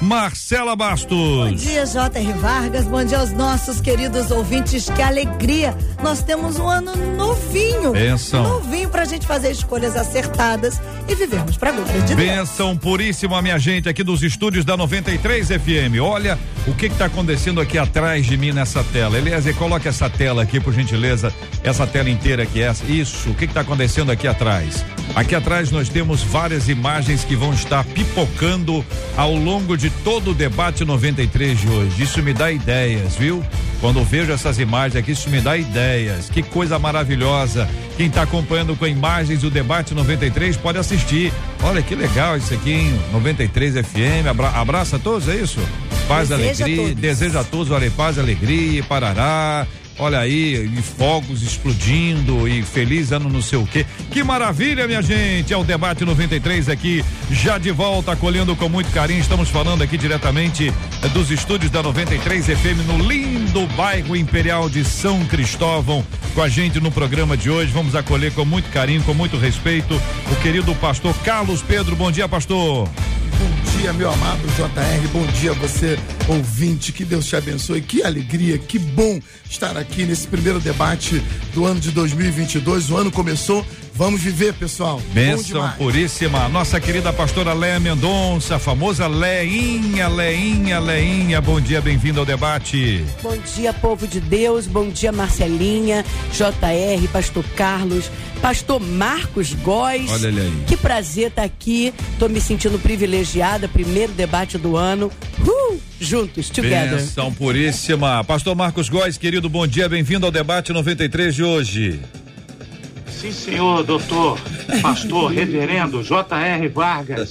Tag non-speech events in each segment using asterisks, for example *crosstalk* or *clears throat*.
Marcela Bastos. Bom dia, J.R. Vargas. Bom dia aos nossos queridos ouvintes. Que alegria! Nós temos um ano novinho. Benção. Novinho pra gente fazer escolhas acertadas e vivermos pra glória de Deus. Benção puríssima, minha gente, aqui dos estúdios da 93 FM. Olha o que está acontecendo aqui atrás de mim nessa tela. Eliezer, coloca essa tela aqui, por gentileza. Essa tela inteira aqui, essa. Isso, o que está acontecendo aqui atrás? Aqui atrás nós temos várias imagens que vão estar pipocando ao longo de todo o debate 93 de hoje. Isso me dá ideias, viu? Quando vejo essas imagens aqui, isso me dá ideias. Que coisa maravilhosa. Quem está acompanhando com imagens do debate 93 pode assistir. Olha que legal isso aqui, hein? 93 FM. Abra, abraça a todos, é isso? Paz, deseja alegria. A deseja a todos, olha, paz, alegria, parará. Olha aí, e fogos explodindo e feliz ano não sei o quê. Que maravilha, minha gente! É o debate 93 aqui, já de volta, acolhendo com muito carinho. Estamos falando aqui diretamente eh, dos estúdios da 93 FM no lindo bairro Imperial de São Cristóvão. Com a gente no programa de hoje, vamos acolher com muito carinho, com muito respeito, o querido pastor Carlos Pedro. Bom dia, pastor. Bom dia, meu amado JR. Bom dia, você ouvinte. Que Deus te abençoe. Que alegria, que bom estar aqui nesse primeiro debate do ano de 2022. O ano começou. Vamos viver, pessoal. Bênção puríssima. Nossa querida pastora Léa Mendonça, a famosa Leinha, Leinha, Leinha. Bom dia, bem-vindo ao debate. Bom dia, povo de Deus. Bom dia, Marcelinha, JR, Pastor Carlos, Pastor Marcos Góes. Olha ele aí. Que prazer estar tá aqui. Tô me sentindo privilegiada. Primeiro debate do ano. Uh! Juntos, together. Benção puríssima. Pastor Marcos Góes, querido, bom dia. Bem-vindo ao debate 93 de hoje. Sim, senhor, doutor, pastor, *laughs* reverendo J.R. Vargas,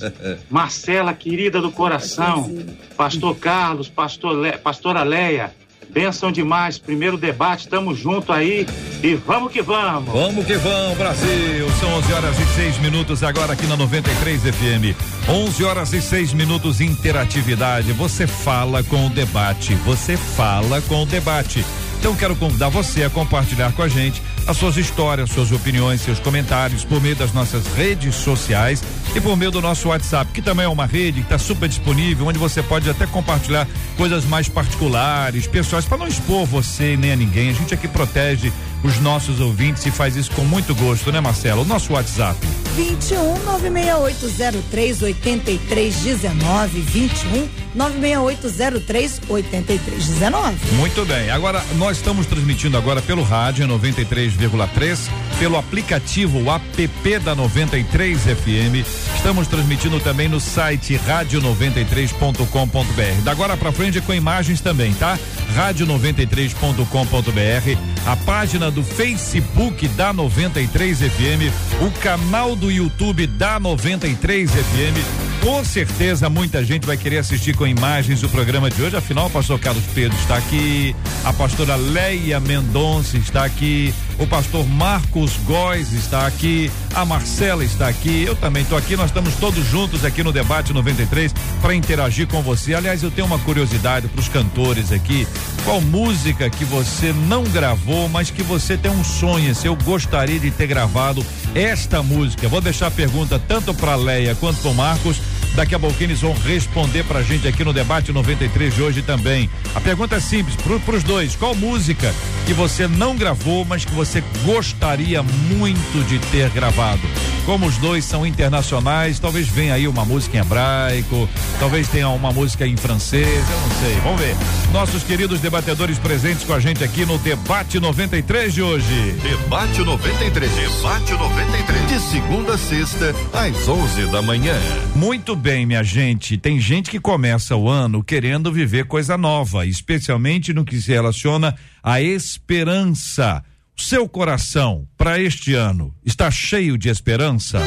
Marcela, querida do coração, pastor Carlos, pastor Le, pastora Leia, Benção demais, primeiro debate, estamos junto aí e vamos que vamos. Vamos que vamos, Brasil. São 11 horas e 6 minutos agora aqui na 93 FM. 11 horas e 6 minutos interatividade. Você fala com o debate, você fala com o debate. Então quero convidar você a compartilhar com a gente as suas histórias, suas opiniões, seus comentários por meio das nossas redes sociais e por meio do nosso WhatsApp, que também é uma rede que está super disponível, onde você pode até compartilhar coisas mais particulares, pessoais, para não expor você nem a ninguém. A gente aqui protege os nossos ouvintes e faz isso com muito gosto, né, Marcelo? O nosso WhatsApp. 21 96803 8319 21 96803 8319. Muito bem. Agora nós estamos transmitindo agora pelo rádio 93,3, pelo aplicativo app da 93 FM. Estamos transmitindo também no site rádio93.com.br. Da agora para frente é com imagens também, tá? rádio93.com.br, a página do Facebook da 93 FM, o canal do YouTube da 93 FM com certeza muita gente vai querer assistir com imagens o programa de hoje. Afinal, o pastor Carlos Pedro está aqui, a pastora Leia Mendonça está aqui, o pastor Marcos Góes está aqui, a Marcela está aqui, eu também estou aqui. Nós estamos todos juntos aqui no Debate 93 para interagir com você. Aliás, eu tenho uma curiosidade para os cantores aqui. Qual música que você não gravou, mas que você tem um sonho? Se eu gostaria de ter gravado esta música. Vou deixar a pergunta tanto para Leia quanto para Marcos Daqui a pouquinho eles vão responder pra gente aqui no debate 93 de hoje também. A pergunta é simples pro, pros dois: qual música que você não gravou, mas que você gostaria muito de ter gravado? Como os dois são internacionais, talvez venha aí uma música em hebraico, talvez tenha uma música em francês, eu não sei. Vamos ver. Nossos queridos debatedores presentes com a gente aqui no debate 93 de hoje. Debate 93. Debate 93. De segunda a sexta, às 11 da manhã. Muito bem, minha gente. Tem gente que começa o ano querendo viver coisa nova, especialmente no que se relaciona à esperança. Seu coração para este ano está cheio de esperança?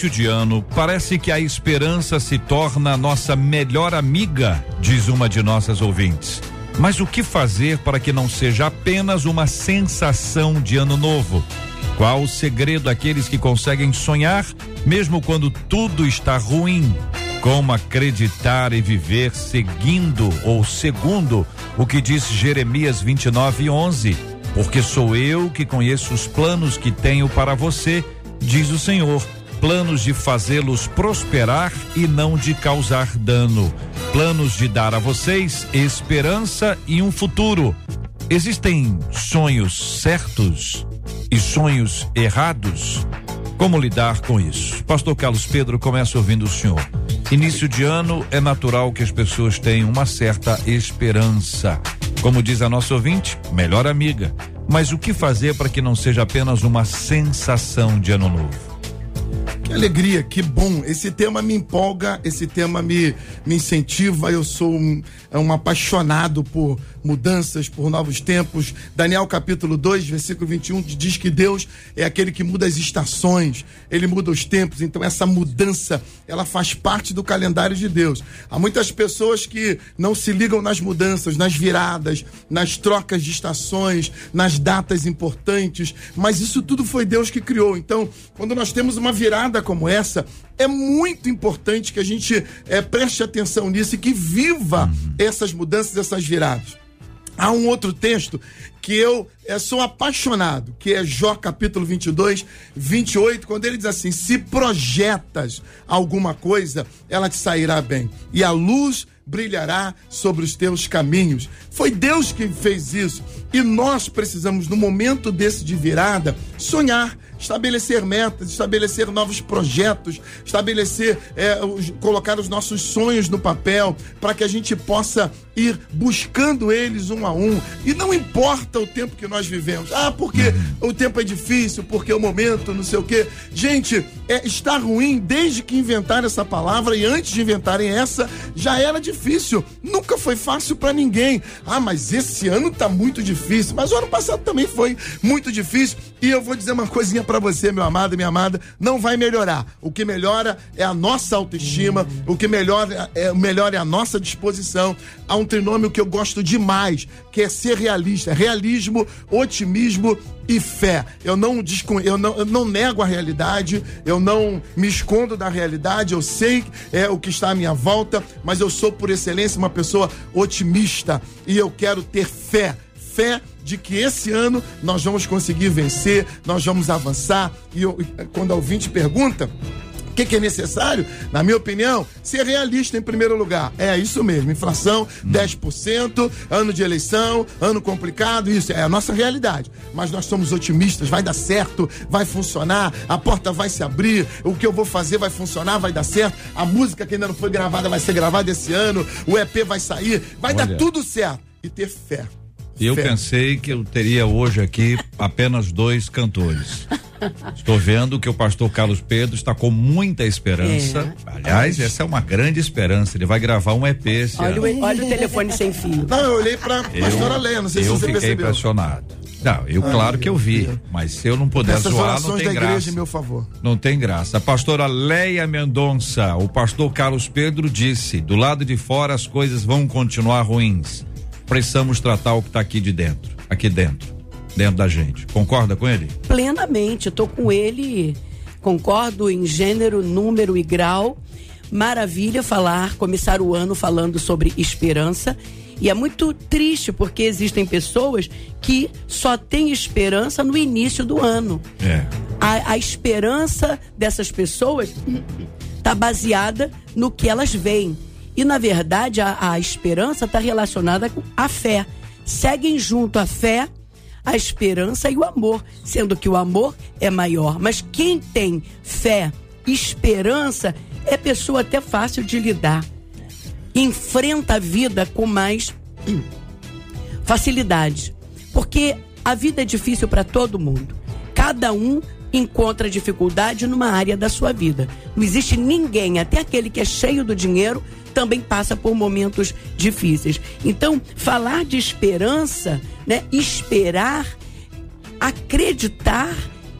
Início de ano, parece que a esperança se torna nossa melhor amiga, diz uma de nossas ouvintes. Mas o que fazer para que não seja apenas uma sensação de ano novo? Qual o segredo daqueles que conseguem sonhar, mesmo quando tudo está ruim? Como acreditar e viver seguindo ou segundo o que diz Jeremias 29, 11? Porque sou eu que conheço os planos que tenho para você, diz o Senhor planos de fazê-los prosperar e não de causar dano, planos de dar a vocês esperança e um futuro. Existem sonhos certos e sonhos errados? Como lidar com isso? Pastor Carlos Pedro começa ouvindo o senhor. Início de ano é natural que as pessoas tenham uma certa esperança. Como diz a nossa ouvinte, melhor amiga. Mas o que fazer para que não seja apenas uma sensação de ano novo? Que alegria, que bom. Esse tema me empolga, esse tema me, me incentiva. Eu sou um, um apaixonado por mudanças, por novos tempos. Daniel capítulo 2, versículo 21 diz que Deus é aquele que muda as estações, ele muda os tempos. Então essa mudança, ela faz parte do calendário de Deus. Há muitas pessoas que não se ligam nas mudanças, nas viradas, nas trocas de estações, nas datas importantes, mas isso tudo foi Deus que criou. Então, quando nós temos uma virada como essa, é muito importante que a gente é, preste atenção nisso e que viva uhum. essas mudanças, essas viradas. Há um outro texto que eu é, sou apaixonado, que é Jó capítulo 22, 28, quando ele diz assim: Se projetas alguma coisa, ela te sairá bem, e a luz brilhará sobre os teus caminhos. Foi Deus que fez isso, e nós precisamos, no momento desse de virada, sonhar estabelecer metas, estabelecer novos projetos, estabelecer, é, os, colocar os nossos sonhos no papel, para que a gente possa ir buscando eles um a um. E não importa o tempo que nós vivemos. Ah, porque uhum. o tempo é difícil, porque o momento, não sei o quê. Gente, é, está ruim desde que inventaram essa palavra e antes de inventarem essa, já era difícil. Nunca foi fácil para ninguém. Ah, mas esse ano tá muito difícil. Mas o ano passado também foi muito difícil. E eu vou dizer uma coisinha para você, meu amado minha amada, não vai melhorar. O que melhora é a nossa autoestima, o que melhora é, melhor é a nossa disposição. Há um trinômio que eu gosto demais, que é ser realista. Realismo, otimismo e fé. Eu não, eu não, eu não nego a realidade, eu não me escondo da realidade, eu sei é, o que está à minha volta, mas eu sou, por excelência, uma pessoa otimista e eu quero ter fé. Fé de que esse ano nós vamos conseguir vencer, nós vamos avançar. E eu, quando a ouvinte pergunta, o que, que, é necessário? Na minha opinião, ser realista em primeiro lugar. É isso mesmo. Inflação, 10%, ano de eleição, ano complicado, isso é a nossa realidade. Mas nós somos otimistas, vai dar certo, vai funcionar, a porta vai se abrir, o que eu vou fazer vai funcionar, vai dar certo. A música que ainda não foi gravada vai ser gravada esse ano, o EP vai sair, vai Olha. dar tudo certo. E ter fé. Eu pensei que eu teria hoje aqui apenas dois cantores. Estou vendo que o pastor Carlos Pedro está com muita esperança. É. Aliás, essa é uma grande esperança. Ele vai gravar um EP esse olha, ano. Olha o telefone sem fio. Não, eu olhei para a pastora Leia, não sei eu se você fiquei percebeu. impressionado. Não, eu Ai, claro que eu vi, mas se eu não puder Essas zoar, não tem da graça. Igreja, meu favor. Não tem graça. A pastora Leia Mendonça, o pastor Carlos Pedro disse: do lado de fora as coisas vão continuar ruins. Precisamos tratar o que está aqui de dentro, aqui dentro. dentro da gente. Concorda com ele? Plenamente, tô com ele, concordo em gênero, número e grau. Maravilha falar, começar o ano falando sobre esperança. E é muito triste porque existem pessoas que só têm esperança no início do ano. É. A, a esperança dessas pessoas está baseada no que elas veem. E, na verdade, a, a esperança está relacionada com a fé. Seguem junto a fé, a esperança e o amor, sendo que o amor é maior. Mas quem tem fé, esperança, é pessoa até fácil de lidar. Enfrenta a vida com mais *clears throat* facilidade. Porque a vida é difícil para todo mundo. Cada um encontra dificuldade numa área da sua vida. Não existe ninguém, até aquele que é cheio do dinheiro, também passa por momentos difíceis. Então, falar de esperança, né? Esperar, acreditar,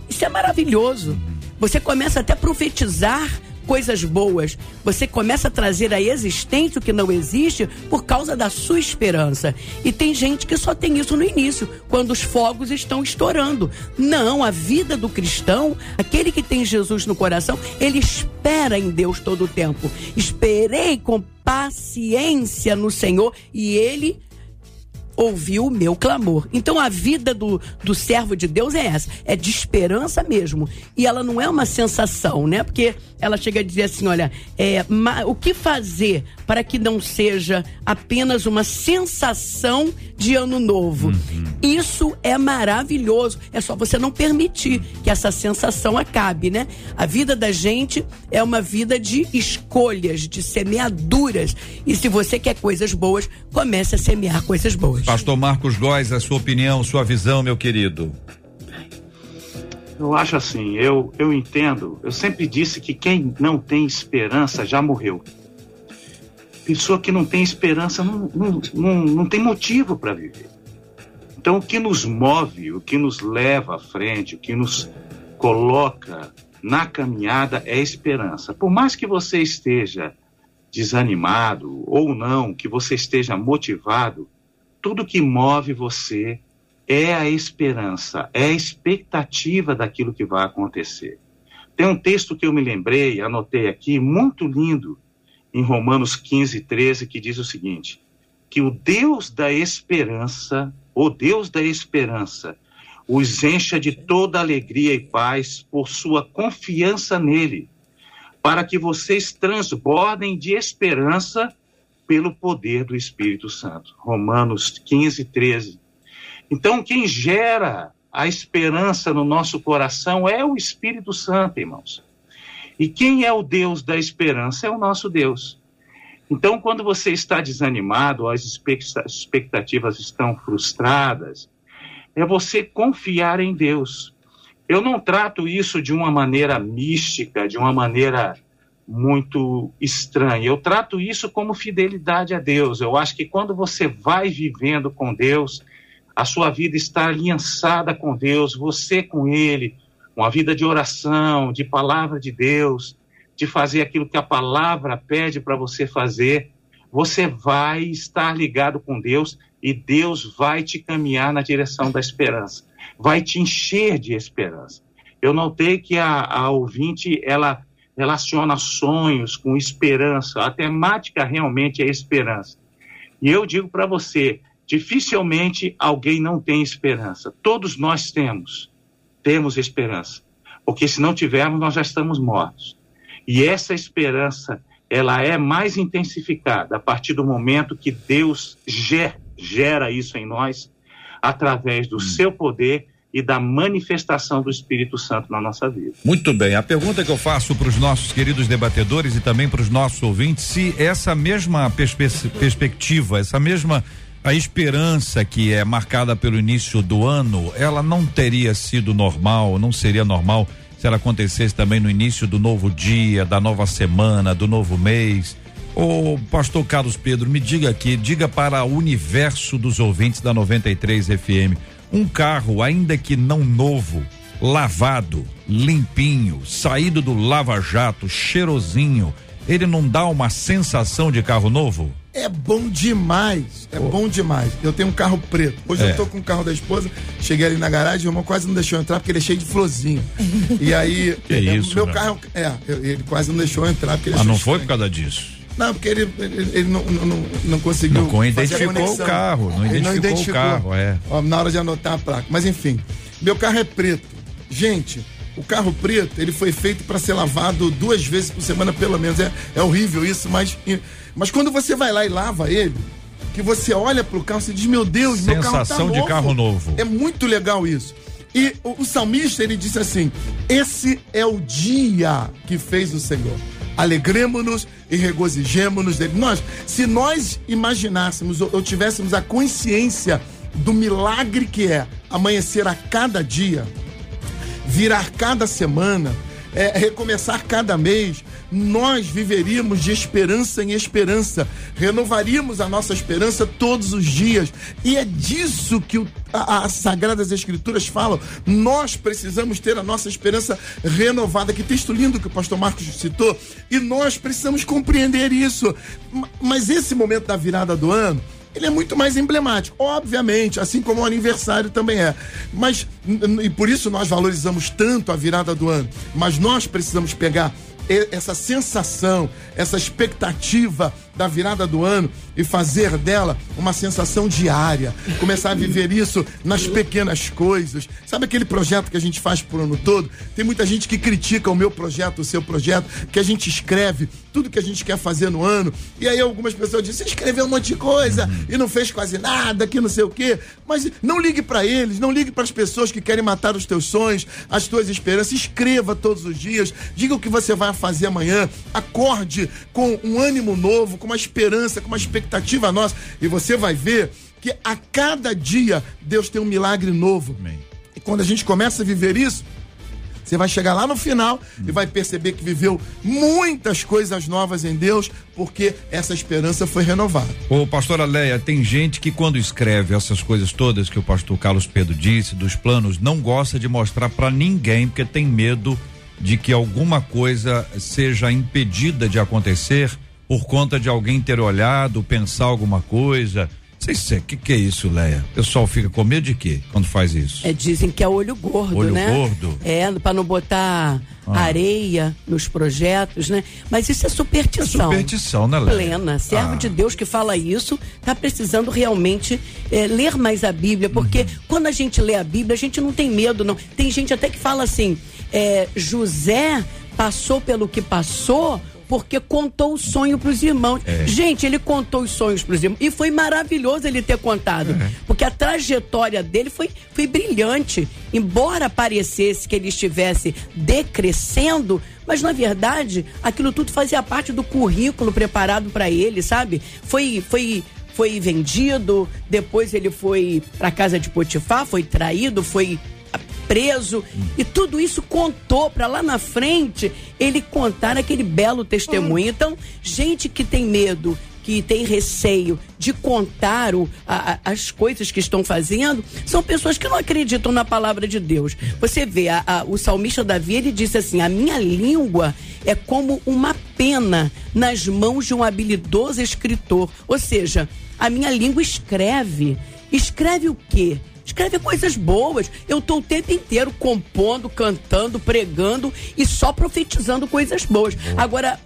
isso é maravilhoso. Você começa até a profetizar coisas boas. Você começa a trazer à existência o que não existe por causa da sua esperança. E tem gente que só tem isso no início, quando os fogos estão estourando. Não, a vida do cristão, aquele que tem Jesus no coração, ele espera em Deus todo o tempo. Esperei com paciência no Senhor e ele ouviu o meu clamor. Então a vida do, do servo de Deus é essa, é de esperança mesmo. E ela não é uma sensação, né? Porque ela chega a dizer assim: olha, é, o que fazer para que não seja apenas uma sensação de ano novo? Uhum. Isso é maravilhoso. É só você não permitir que essa sensação acabe, né? A vida da gente é uma vida de escolhas, de semeaduras. E se você quer coisas boas, comece a semear coisas boas. Pastor Marcos Góes, a sua opinião, sua visão, meu querido. Eu acho assim, eu, eu entendo, eu sempre disse que quem não tem esperança já morreu. Pessoa que não tem esperança não, não, não, não tem motivo para viver. Então, o que nos move, o que nos leva à frente, o que nos coloca na caminhada é esperança. Por mais que você esteja desanimado ou não, que você esteja motivado, tudo que move você é a esperança, é a expectativa daquilo que vai acontecer. Tem um texto que eu me lembrei, anotei aqui, muito lindo, em Romanos 15, 13, que diz o seguinte: que o Deus da esperança, o Deus da esperança, os encha de toda alegria e paz por sua confiança nele, para que vocês transbordem de esperança pelo poder do Espírito Santo. Romanos 15, 13. Então, quem gera a esperança no nosso coração é o Espírito Santo, irmãos. E quem é o Deus da esperança é o nosso Deus. Então, quando você está desanimado, as expectativas estão frustradas, é você confiar em Deus. Eu não trato isso de uma maneira mística, de uma maneira muito estranha. Eu trato isso como fidelidade a Deus. Eu acho que quando você vai vivendo com Deus, a sua vida está aliançada com Deus, você com Ele, uma vida de oração, de palavra de Deus, de fazer aquilo que a palavra pede para você fazer, você vai estar ligado com Deus e Deus vai te caminhar na direção da esperança, vai te encher de esperança. Eu notei que a, a ouvinte, ela relaciona sonhos com esperança. A temática realmente é esperança. E eu digo para você, dificilmente alguém não tem esperança. Todos nós temos, temos esperança. Porque se não tivermos, nós já estamos mortos. E essa esperança, ela é mais intensificada a partir do momento que Deus gera isso em nós através do hum. seu poder e da manifestação do Espírito Santo na nossa vida. Muito bem. A pergunta que eu faço para os nossos queridos debatedores e também para os nossos ouvintes, se essa mesma perspe perspectiva, essa mesma a esperança que é marcada pelo início do ano, ela não teria sido normal, não seria normal se ela acontecesse também no início do novo dia, da nova semana, do novo mês. Ô, pastor Carlos Pedro, me diga aqui, diga para o universo dos ouvintes da 93 FM, um carro, ainda que não novo, lavado, limpinho, saído do lava-jato, cheirosinho, ele não dá uma sensação de carro novo? É bom demais. É bom demais. Eu tenho um carro preto. Hoje É. eu tô com o carro da esposa. Cheguei ali na garagem, o irmão quase não deixou eu entrar porque ele é cheio de florzinha. E aí. *laughs* Que é, isso, Meu carro. É, ele quase não deixou eu entrar porque ele Mas achou não foi por estranho. causa disso. Não, porque ele, ele, ele não, não, não, não conseguiu. Não identificou o carro, não Ele identificou o carro, é. Ó, na hora de anotar a placa. Mas enfim, meu carro é preto. Gente, o carro preto, ele foi feito para ser lavado duas vezes por semana, pelo menos. É, é horrível isso, mas, mas quando você vai lá e lava ele, que você olha pro carro, você diz, meu Deus, meu carro tá Sensação de carro novo. É muito legal isso. E o, o salmista, ele disse assim: Esse é o dia que fez o Senhor. Alegremos-nos e regozijemos-nos dele. Nós, se nós imaginássemos ou, ou tivéssemos a consciência do milagre que é amanhecer a cada dia, virar cada semana, é, recomeçar cada mês, nós viveríamos de esperança em esperança, renovaríamos a nossa esperança todos os dias. E é disso que as Sagradas Escrituras falam. Nós precisamos ter a nossa esperança renovada. Que texto lindo que o pastor Marcos citou. E nós precisamos compreender isso. Ma- Mas esse momento da virada do ano ele é muito mais emblemático, obviamente, assim como o aniversário também é. Mas, e por isso nós valorizamos tanto a virada do ano. Mas nós precisamos pegar essa sensação, essa expectativa da virada do ano e fazer dela uma sensação diária. Começar a viver isso nas pequenas coisas. Sabe aquele projeto que a gente faz por ano todo? Tem muita gente que critica o meu projeto, o seu projeto, que a gente escreve tudo que a gente quer fazer no ano. E aí algumas pessoas dizem, você escreveu um monte de coisa e não fez quase nada, que não sei o quê. Mas não ligue para eles, não ligue para as pessoas que querem matar os teus sonhos, as tuas esperanças. Escreva todos os dias, diga o que você vai fazer amanhã, acorde com um ânimo novo, com uma esperança, com uma expectativa nossa. E você vai ver que a cada dia Deus tem um milagre novo. Amém. E quando a gente começa a viver isso, você vai chegar lá no final e vai perceber que viveu muitas coisas novas em Deus, porque essa esperança foi renovada. Ô, pastora Leia, tem gente que quando escreve essas coisas todas que o pastor Carlos Pedro disse, dos planos, não gosta de mostrar pra ninguém, porque tem medo de que alguma coisa seja impedida de acontecer por conta de alguém ter olhado, pensar alguma coisa. Sei se o que, que é isso, Leia? O pessoal fica com medo de quê quando faz isso? É, dizem que é olho gordo, Olho né? gordo? É, para não botar Ah. areia nos projetos, né? Mas isso é superstição. É superstição, né, Lélia? Plena. Servo Ah. de Deus que fala isso, tá precisando realmente é, ler mais a Bíblia, porque Uhum. quando a gente lê a Bíblia, a gente não tem medo, não. Tem gente até que fala assim, é, José passou pelo que passou porque contou o sonho para os irmãos. É. Gente, ele contou os sonhos para os irmãos. E foi maravilhoso ele ter contado. É. Porque a trajetória dele foi, foi brilhante. Embora parecesse que ele estivesse decrescendo, mas na verdade aquilo tudo fazia parte do currículo preparado para ele, sabe? Foi. foi foi vendido, depois ele foi para casa de Potifar, foi traído, foi preso e tudo isso contou para lá na frente ele contar aquele belo testemunho. Então, gente que tem medo, que tem receio de contar o, a- a- as coisas que estão fazendo, são pessoas que não acreditam na palavra de Deus. Você vê, a- a- o salmista Davi, ele disse assim: A minha língua é como uma pena nas mãos de um habilidoso escritor. Ou seja, a minha língua escreve. Escreve o quê? Escreve coisas boas. Eu tô o tempo inteiro compondo, cantando, pregando e só profetizando coisas boas. Agora,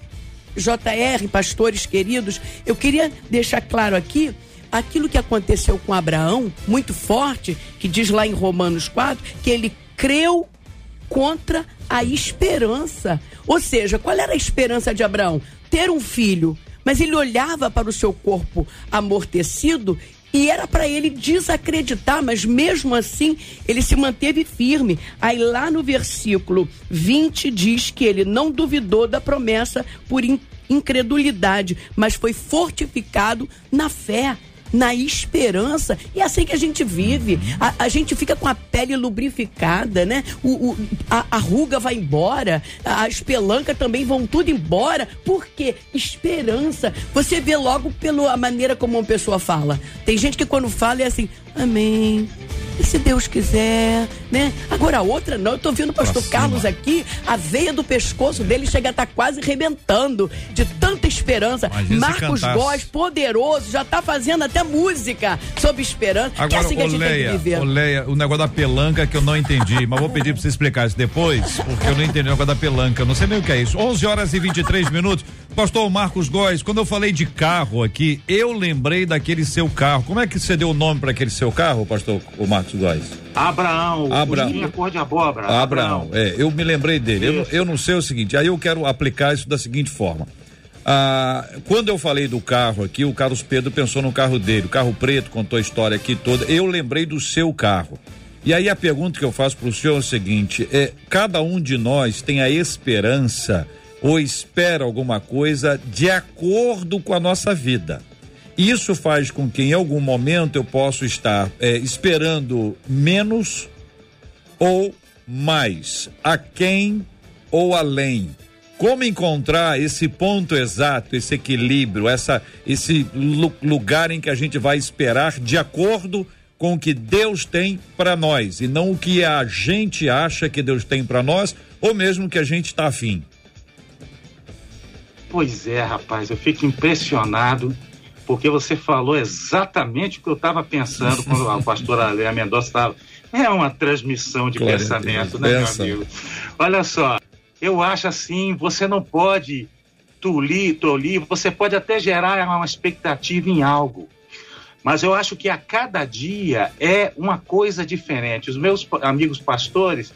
JR, pastores queridos, eu queria deixar claro aqui aquilo que aconteceu com Abraão, muito forte, que diz lá em Romanos 4, que ele creu contra a esperança. Ou seja, qual era a esperança de Abraão? Ter um filho. Mas ele olhava para o seu corpo amortecido e era para ele desacreditar, mas mesmo assim ele se manteve firme. Aí lá no versículo 20 diz que ele não duvidou da promessa por in- incredulidade, mas foi fortificado na fé na esperança. E é assim que a gente vive. A, a gente fica com a pele lubrificada, né? O, o- a, a ruga vai embora, a, a espelanca também vão tudo embora. Por quê? Esperança. Você vê logo pela maneira como uma pessoa fala. Tem gente que quando fala é assim, amém. E se Deus quiser, né? Agora a outra não, eu tô vendo o pastor Carlos aqui, a veia do pescoço dele chega a estar quase rebentando de tanta esperança. Imagina Marcos. Góes, poderoso, já tá fazendo até música sobre esperança. que é Agora, assim que a gente tem Leia, que viver. ô Leia, o negócio da pelanca que eu não entendi, mas vou pedir pra você explicar isso depois, porque eu não entendi o negócio da pelanca, não sei nem o que é isso. 11 horas e 23 minutos. Pastor Marcos Góes, quando eu falei de carro aqui, eu lembrei daquele seu carro. Como é que você deu o nome para aquele seu carro, pastor o Marcos Góes? Abraão, Abraão. Abraão. cor de abóbora. Abraão, é, eu me lembrei dele. Eu, eu não sei o seguinte, aí eu quero aplicar isso da seguinte forma. Ah, quando eu falei do carro aqui, o Carlos Pedro pensou no carro dele, o carro preto, contou a história aqui toda. Eu lembrei do seu carro. E aí a pergunta que eu faço para o senhor é o seguinte: é, cada um de nós tem a esperança ou espera alguma coisa de acordo com a nossa vida. Isso faz com que em algum momento eu possa estar é, esperando menos ou mais, a quem ou além. Como encontrar esse ponto exato, esse equilíbrio, essa, esse lu- lugar em que a gente vai esperar de acordo com o que Deus tem para nós e não o que a gente acha que Deus tem para nós ou mesmo que a gente está afim. Pois é, rapaz, eu fico impressionado porque você falou exatamente o que eu estava pensando quando a *laughs* pastora Léa Mendonça estava. É uma transmissão de a pensamento, Deus. né, Benção. meu amigo? Olha só, eu acho assim, você não pode tolir, tolir, você pode até gerar uma expectativa em algo. Mas eu acho que a cada dia é uma coisa diferente. Os meus amigos pastores,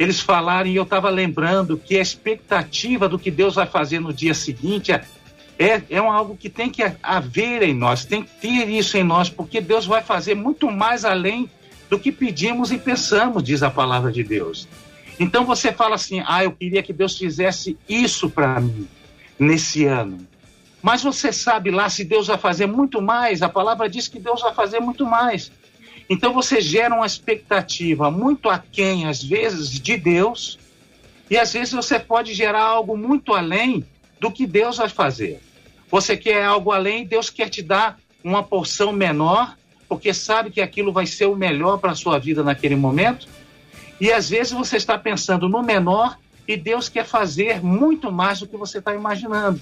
eles falaram e eu estava lembrando que a expectativa do que Deus vai fazer no dia seguinte é, é, é algo que tem que haver em nós, tem que ter isso em nós, porque Deus vai fazer muito mais além do que pedimos e pensamos, diz a palavra de Deus. Então você fala assim: ah, eu queria que Deus fizesse isso para mim nesse ano. Mas você sabe lá se Deus vai fazer muito mais, a palavra diz que Deus vai fazer muito mais. Então você gera uma expectativa muito aquém, às vezes, de Deus, e às vezes você pode gerar algo muito além do que Deus vai fazer. Você quer algo além, Deus quer te dar uma porção menor, porque sabe que aquilo vai ser o melhor para a sua vida naquele momento. E às vezes você está pensando no menor e Deus quer fazer muito mais do que você está imaginando.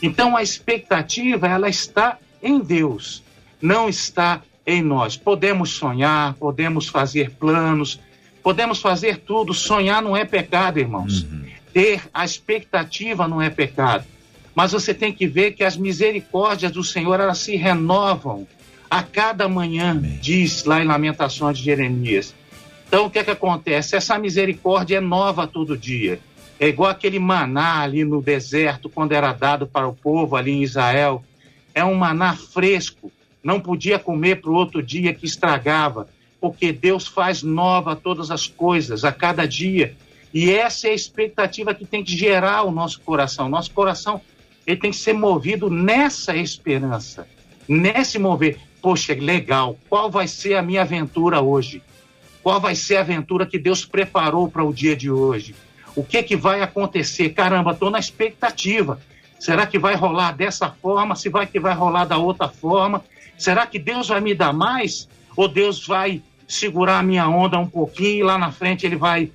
Então a expectativa ela está em Deus, não está em nós. Podemos sonhar, podemos fazer planos, podemos fazer tudo. Sonhar não é pecado, irmãos. Ter a expectativa não é pecado. Mas você tem que ver que as misericórdias do Senhor elas se renovam a cada manhã, diz lá em Lamentações de Jeremias. Então o que é que acontece? Essa misericórdia é nova todo dia. É igual aquele maná ali no deserto, quando era dado para o povo ali em Israel. É um maná fresco. Não podia comer para o outro dia que estragava, porque Deus faz nova todas as coisas a cada dia. E essa é a expectativa que tem que gerar o nosso coração. Nosso coração ele tem que ser movido nessa esperança, nesse mover. Poxa, legal, qual vai ser a minha aventura hoje? Qual vai ser a aventura que Deus preparou para o dia de hoje? O que que vai acontecer? Caramba, estou na expectativa. Será que vai rolar dessa forma? Se vai que vai rolar da outra forma? Será que Deus vai me dar mais? Ou Deus vai segurar a minha onda um pouquinho e lá na frente ele vai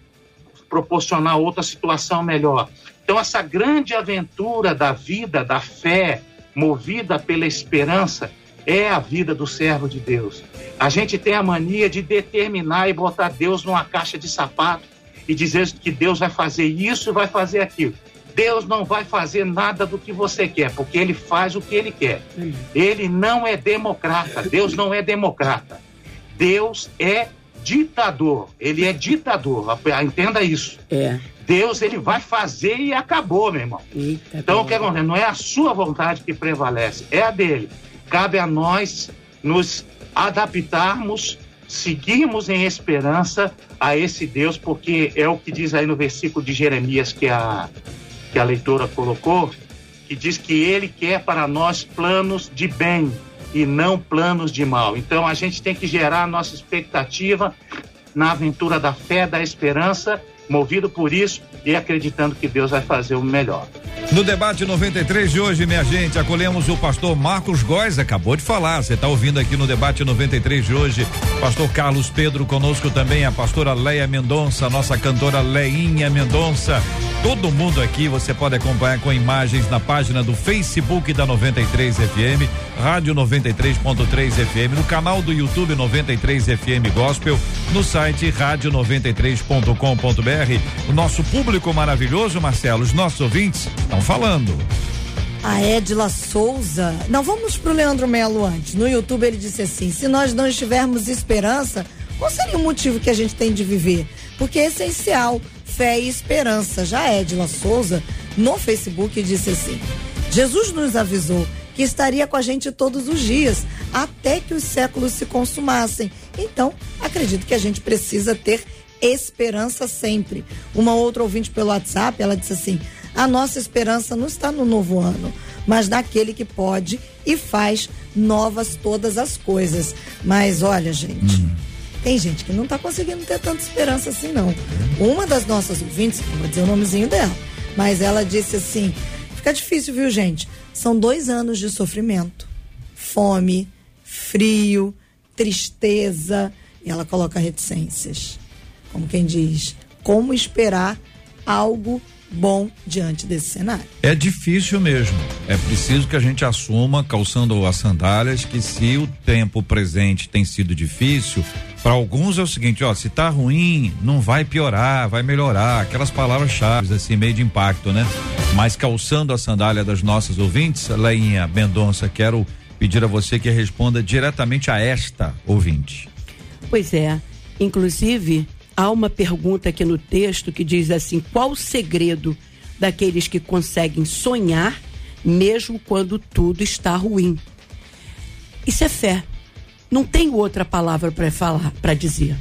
proporcionar outra situação melhor? Então, essa grande aventura da vida, da fé, movida pela esperança, é a vida do servo de Deus. A gente tem a mania de determinar e botar Deus numa caixa de sapato e dizer que Deus vai fazer isso e vai fazer aquilo. Deus não vai fazer nada do que você quer, porque ele faz o que ele quer. Ele não é democrata. Deus não é democrata. Deus é ditador. Ele é ditador. Entenda isso. É. Deus ele vai fazer e acabou, meu irmão. Eita, Então, o que glória. acontece? Não é a sua vontade que prevalece, é a dele. Cabe a nós nos adaptarmos, seguirmos em esperança a esse Deus, porque é o que diz aí no versículo de Jeremias que a, que a leitora colocou, que diz que ele quer para nós planos de bem e não planos de mal. Então, a gente tem que gerar a nossa expectativa na aventura da fé, da esperança movido por isso e acreditando que Deus vai fazer o melhor. No debate 93 de hoje, minha gente, acolhemos o pastor Marcos Góes, acabou de falar, você está ouvindo aqui no debate 93 de hoje. Pastor Carlos Pedro conosco também, a pastora Leia Mendonça, nossa cantora Leinha Mendonça. Todo mundo aqui você pode acompanhar com imagens na página do Facebook da 93 FM, Rádio 93.3 FM, no canal do YouTube 93 FM Gospel, no site rádio93.com.br. O nosso público maravilhoso, Marcelo, os nossos ouvintes estão falando. A Edila Souza. Não, vamos pro Leandro Melo antes. No YouTube ele disse assim: se nós não estivermos esperança, qual seria o motivo que a gente tem de viver? Porque é essencial fé e esperança. Já Edila Souza, no Facebook, disse assim: Jesus nos avisou que estaria com a gente todos os dias, até que os séculos se consumassem. Então, acredito que a gente precisa ter esperança sempre. Uma outra ouvinte pelo WhatsApp, ela disse assim: a nossa esperança não está no novo ano, mas naquele que pode e faz novas todas as coisas. Mas olha, gente. Uhum. Tem gente que não está conseguindo ter tanta esperança assim, não. Uma das nossas ouvintes, não vou dizer o nomezinho dela, mas ela disse assim: fica difícil, viu, gente? São dois anos de sofrimento, fome, frio, tristeza. E ela coloca reticências. Como quem diz, como esperar algo bom diante desse cenário. É difícil mesmo. É preciso que a gente assuma, calçando as sandálias, que se o tempo presente tem sido difícil, para alguns é o seguinte, ó, se tá ruim, não vai piorar, vai melhorar, aquelas palavras-chave assim, meio de impacto, né? Mas calçando a sandália das nossas ouvintes, Leinha Mendonça, quero pedir a você que responda diretamente a esta ouvinte. Pois é, inclusive há uma pergunta aqui no texto que diz assim: qual o segredo daqueles que conseguem sonhar mesmo quando tudo está ruim? Isso é fé. Não tem outra palavra para falar, para dizer.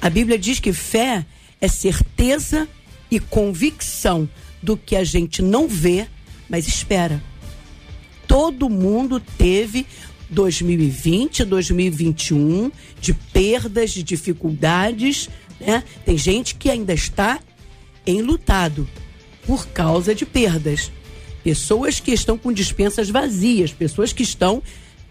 A Bíblia diz que fé é certeza e convicção do que a gente não vê, mas espera. Todo mundo teve 2020, 2021 de perdas, de dificuldades, né? Tem gente que ainda está enlutado por causa de perdas. Pessoas que estão com dispensas vazias, pessoas que estão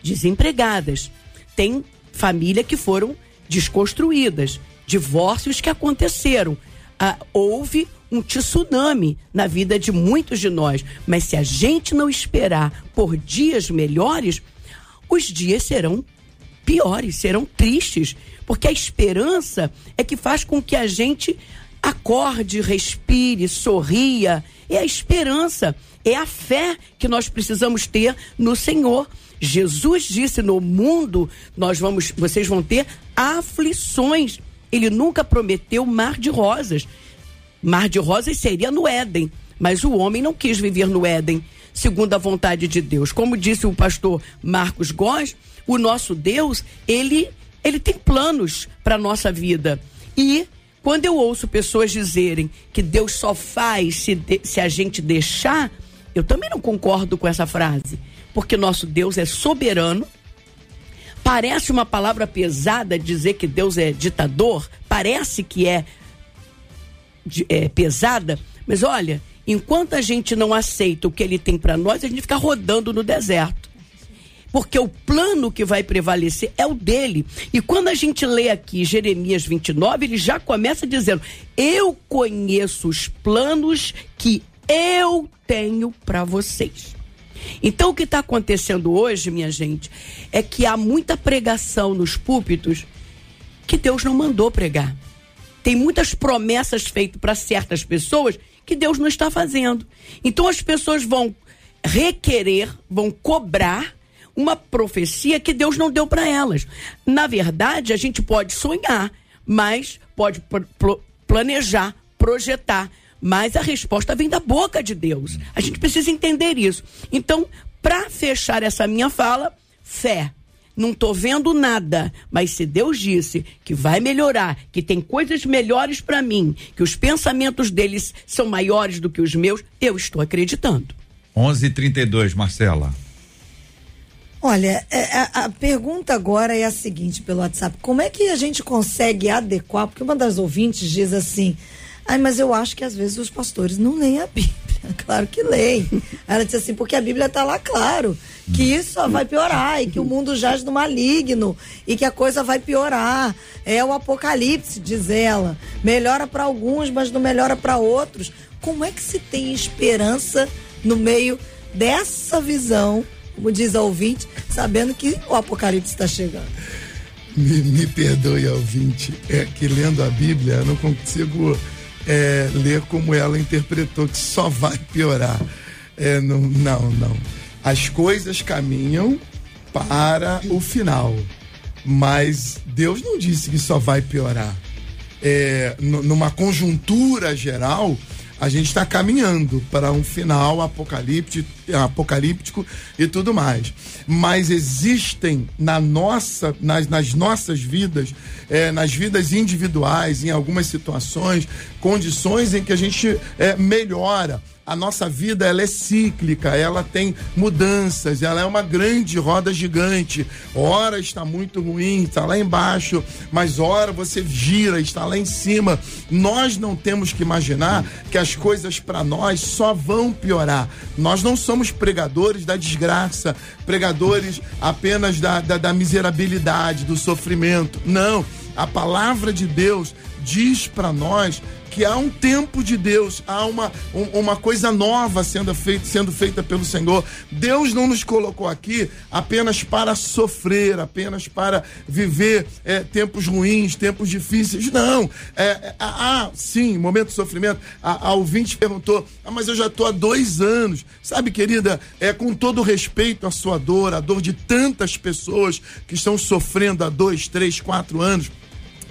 desempregadas. Tem família que foram desconstruídas, divórcios que aconteceram. Ah, houve um tsunami na vida de muitos de nós. Mas se a gente não esperar por dias melhores, os dias serão piores, serão tristes, porque a esperança é que faz com que a gente acorde, respire, sorria. É a esperança, é a fé que nós precisamos ter no Senhor. Jesus disse: "No mundo nós vamos, vocês vão ter aflições". Ele nunca prometeu mar de rosas. Mar de rosas seria no Éden, mas o homem não quis viver no Éden, segundo a vontade de Deus. Como disse o pastor Marcos Góes, o nosso Deus, ele ele tem planos para nossa vida. E quando eu ouço pessoas dizerem que Deus só faz se, de, se a gente deixar, eu também não concordo com essa frase. Porque nosso Deus é soberano. Parece uma palavra pesada dizer que Deus é ditador, parece que é, é pesada, mas olha, enquanto a gente não aceita o que ele tem para nós, a gente fica rodando no deserto porque o plano que vai prevalecer é o dele. E quando a gente lê aqui Jeremias 29, ele já começa dizendo: Eu conheço os planos que eu tenho para vocês. Então, o que está acontecendo hoje, minha gente, é que há muita pregação nos púlpitos que Deus não mandou pregar. Tem muitas promessas feitas para certas pessoas que Deus não está fazendo. Então, as pessoas vão requerer, vão cobrar uma profecia que Deus não deu para elas. Na verdade, a gente pode sonhar, mas pode planejar, projetar, mas a resposta vem da boca de Deus. A gente precisa entender isso. Então, para fechar essa minha fala, fé. Não estou vendo nada, mas se Deus disse que vai melhorar, que tem coisas melhores para mim, que os pensamentos deles são maiores do que os meus, eu estou acreditando. 11:32, Marcela. Olha, é, a, a, pergunta agora é a seguinte pelo WhatsApp: como é que a gente consegue adequar? Porque uma das ouvintes diz assim: Ai, mas eu acho que às vezes os pastores não leem a Bíblia. *laughs* Claro que leem. Ela disse assim, porque a Bíblia está lá claro que isso só vai piorar e que o mundo jaz no maligno e que a coisa vai piorar. É o apocalipse, diz ela. Melhora para alguns, mas não melhora para outros. Como é que se tem esperança no meio dessa visão, como diz a ouvinte, sabendo que o apocalipse está chegando? Me, me perdoe, ouvinte, é que lendo a Bíblia eu não consigo é, ler como ela interpretou, que só vai piorar. É, não, não, não. As coisas caminham para o final, mas Deus não disse que só vai piorar. É, numa conjuntura geral, a gente está caminhando para um final apocalíptico, apocalíptico e tudo mais. Mas existem na nossa, nas, nas nossas vidas, é, nas vidas individuais, em algumas situações, condições em que a gente é, melhora a nossa vida ela é cíclica, ela tem mudanças, ela é uma grande roda gigante. Ora está muito ruim, está lá embaixo, mas ora você gira, está lá em cima. Nós não temos que imaginar que as coisas para nós só vão piorar. Nós não somos pregadores da desgraça, pregadores apenas da, da, da miserabilidade, do sofrimento. Não. A palavra de Deus diz para nós que há um tempo de Deus, há uma, um, uma coisa nova sendo, feita sendo feita pelo Senhor. Deus não nos colocou aqui apenas para sofrer, apenas para viver é, tempos ruins, tempos difíceis. Não. É, é, há, sim, momento de sofrimento. A, a ouvinte perguntou, ah, mas eu já estou há dois anos. Sabe, querida, é com todo respeito à sua dor, a dor de tantas pessoas que estão sofrendo há dois, três, quatro anos.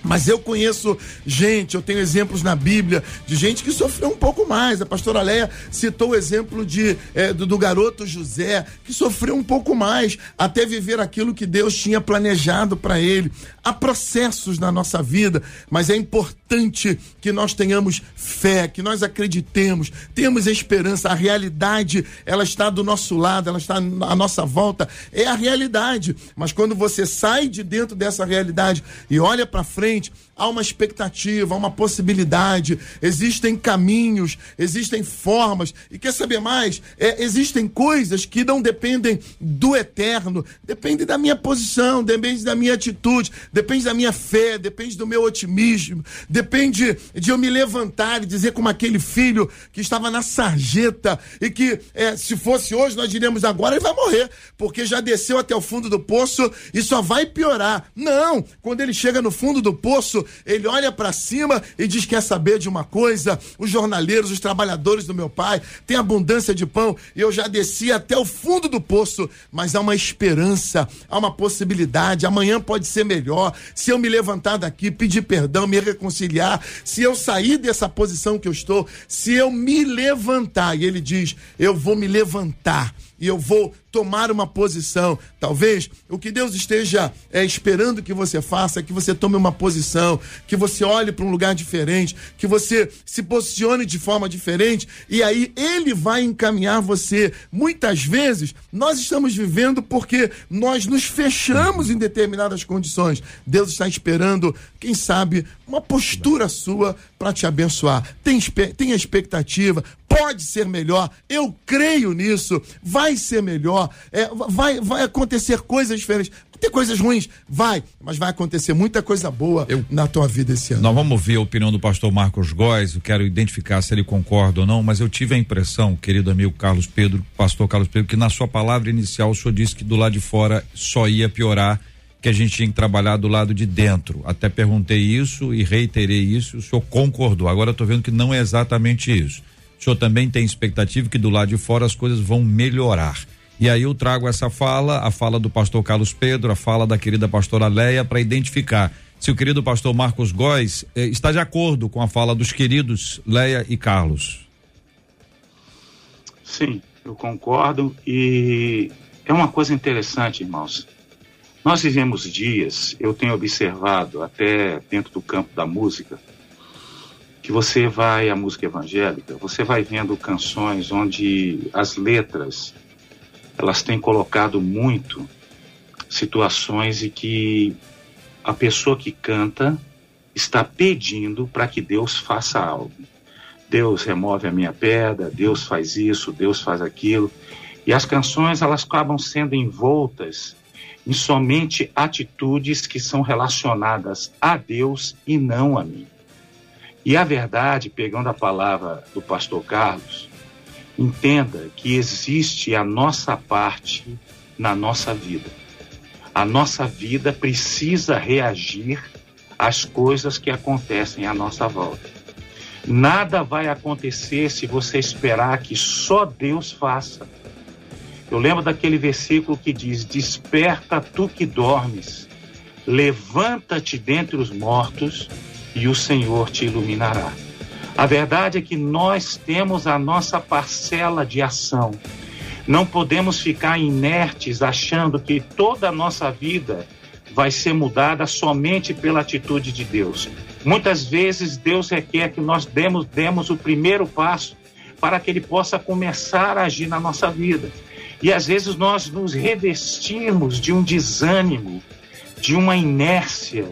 Mas eu conheço gente, eu tenho exemplos na Bíblia de gente que sofreu um pouco mais. A pastora Leia citou o exemplo de, é, do, do, garoto José, que sofreu um pouco mais até viver aquilo que Deus tinha planejado para ele. Há processos na nossa vida, mas é importante que nós tenhamos fé, que nós acreditemos, temos esperança. A realidade, ela está do nosso lado, ela está à nossa volta. É a realidade. Mas quando você sai de dentro dessa realidade e olha para frente, frente, há uma expectativa, há uma possibilidade, existem caminhos, existem formas. E quer saber mais? É, existem coisas que não dependem do eterno, depende da minha posição, depende da minha atitude, depende da minha fé, depende do meu otimismo, depende de eu me levantar e dizer como aquele filho que estava na sarjeta e que é, se fosse hoje nós diríamos agora ele vai morrer, porque já desceu até o fundo do poço e só vai piorar. Não, quando ele chega no fundo do poço, ele olha para cima e diz: Quer saber de uma coisa? Os jornaleiros, os trabalhadores do meu pai têm abundância de pão e eu já desci até o fundo do poço, mas há uma esperança, há uma possibilidade. Amanhã pode ser melhor. Se eu me levantar daqui, pedir perdão, me reconciliar, se eu sair dessa posição que eu estou, se eu me levantar, e ele diz: Eu vou me levantar e eu vou tomar uma posição. Talvez o que Deus esteja é, esperando que você faça é que você tome uma posição, que você olhe para um lugar diferente, que você se posicione de forma diferente e aí Ele vai encaminhar você. Muitas vezes nós estamos vivendo porque nós nos fechamos em determinadas condições. Deus está esperando, quem sabe, uma postura sua para te abençoar. Tem, tem expectativa, pode ser melhor, eu creio nisso, vai ser melhor, é, vai, vai acontecer coisas diferentes. Ter coisas ruins, vai, mas vai acontecer muita coisa boa eu, na tua vida esse ano. Nós vamos ver a opinião do pastor Marcos Góes, eu quero identificar se ele concorda ou não, mas eu tive a impressão, querido amigo Carlos Pedro, pastor Carlos Pedro, que na sua palavra inicial o senhor disse que do lado de fora só ia piorar que a gente tinha que trabalhar do lado de dentro. Até perguntei isso e reiterei isso, o senhor concordou. Agora estou vendo que não é exatamente isso. O senhor também tem expectativa que do lado de fora as coisas vão melhorar. E aí eu trago essa fala, a fala do pastor Carlos Pedro, a fala da querida pastora Leia, para identificar se o querido pastor Marcos Góes eh, está de acordo com a fala dos queridos Leia e Carlos. Sim, eu concordo e é uma coisa interessante, irmãos. Nós vivemos dias, eu tenho observado até dentro do campo da música, que você vai à música evangélica, você vai vendo canções onde as letras elas têm colocado muito situações em que a pessoa que canta está pedindo para que Deus faça algo. Deus remove a minha pedra, Deus faz isso, Deus faz aquilo. E as canções elas acabam sendo envoltas em somente atitudes que são relacionadas a Deus e não a mim. E a verdade, pegando a palavra do pastor Carlos, entenda que existe a nossa parte na nossa vida. A nossa vida precisa reagir às coisas que acontecem à nossa volta. Nada vai acontecer se você esperar que só Deus faça. Eu lembro daquele versículo que diz: Desperta tu que dormes, levanta-te dentre os mortos e o Senhor te iluminará. A verdade é que nós temos a nossa parcela de ação. Não podemos ficar inertes achando que toda a nossa vida vai ser mudada somente pela atitude de Deus. Muitas vezes Deus requer que nós demos, demos o primeiro passo para que Ele possa começar a agir na nossa vida. E às vezes nós nos revestimos de um desânimo, de uma inércia,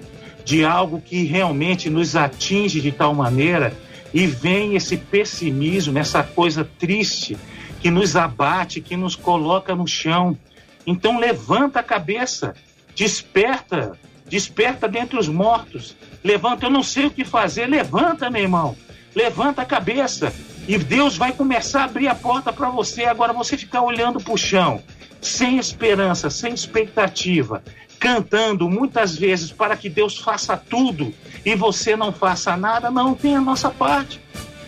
de algo que realmente nos atinge de tal maneira e vem esse pessimismo, essa coisa triste que nos abate, que nos coloca no chão. Então levanta a cabeça, desperta, desperta dentre os mortos. Levanta, eu não sei o que fazer, levanta, meu irmão. Levanta a cabeça e Deus vai começar a abrir a porta para você. Agora você ficar olhando para o chão, sem esperança, sem expectativa, cantando muitas vezes para que Deus faça tudo e você não faça nada, não tem a nossa parte.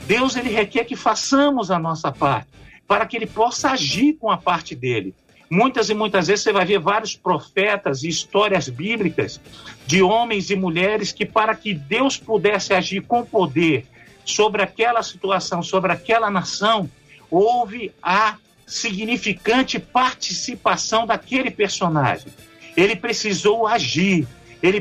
Deus ele requer que façamos a nossa parte para que ele possa agir com a parte dele. Muitas e muitas vezes você vai ver vários profetas e histórias bíblicas de homens e mulheres que para que Deus pudesse agir com poder sobre aquela situação, sobre aquela nação, houve a significante participação daquele personagem. Ele precisou agir, ele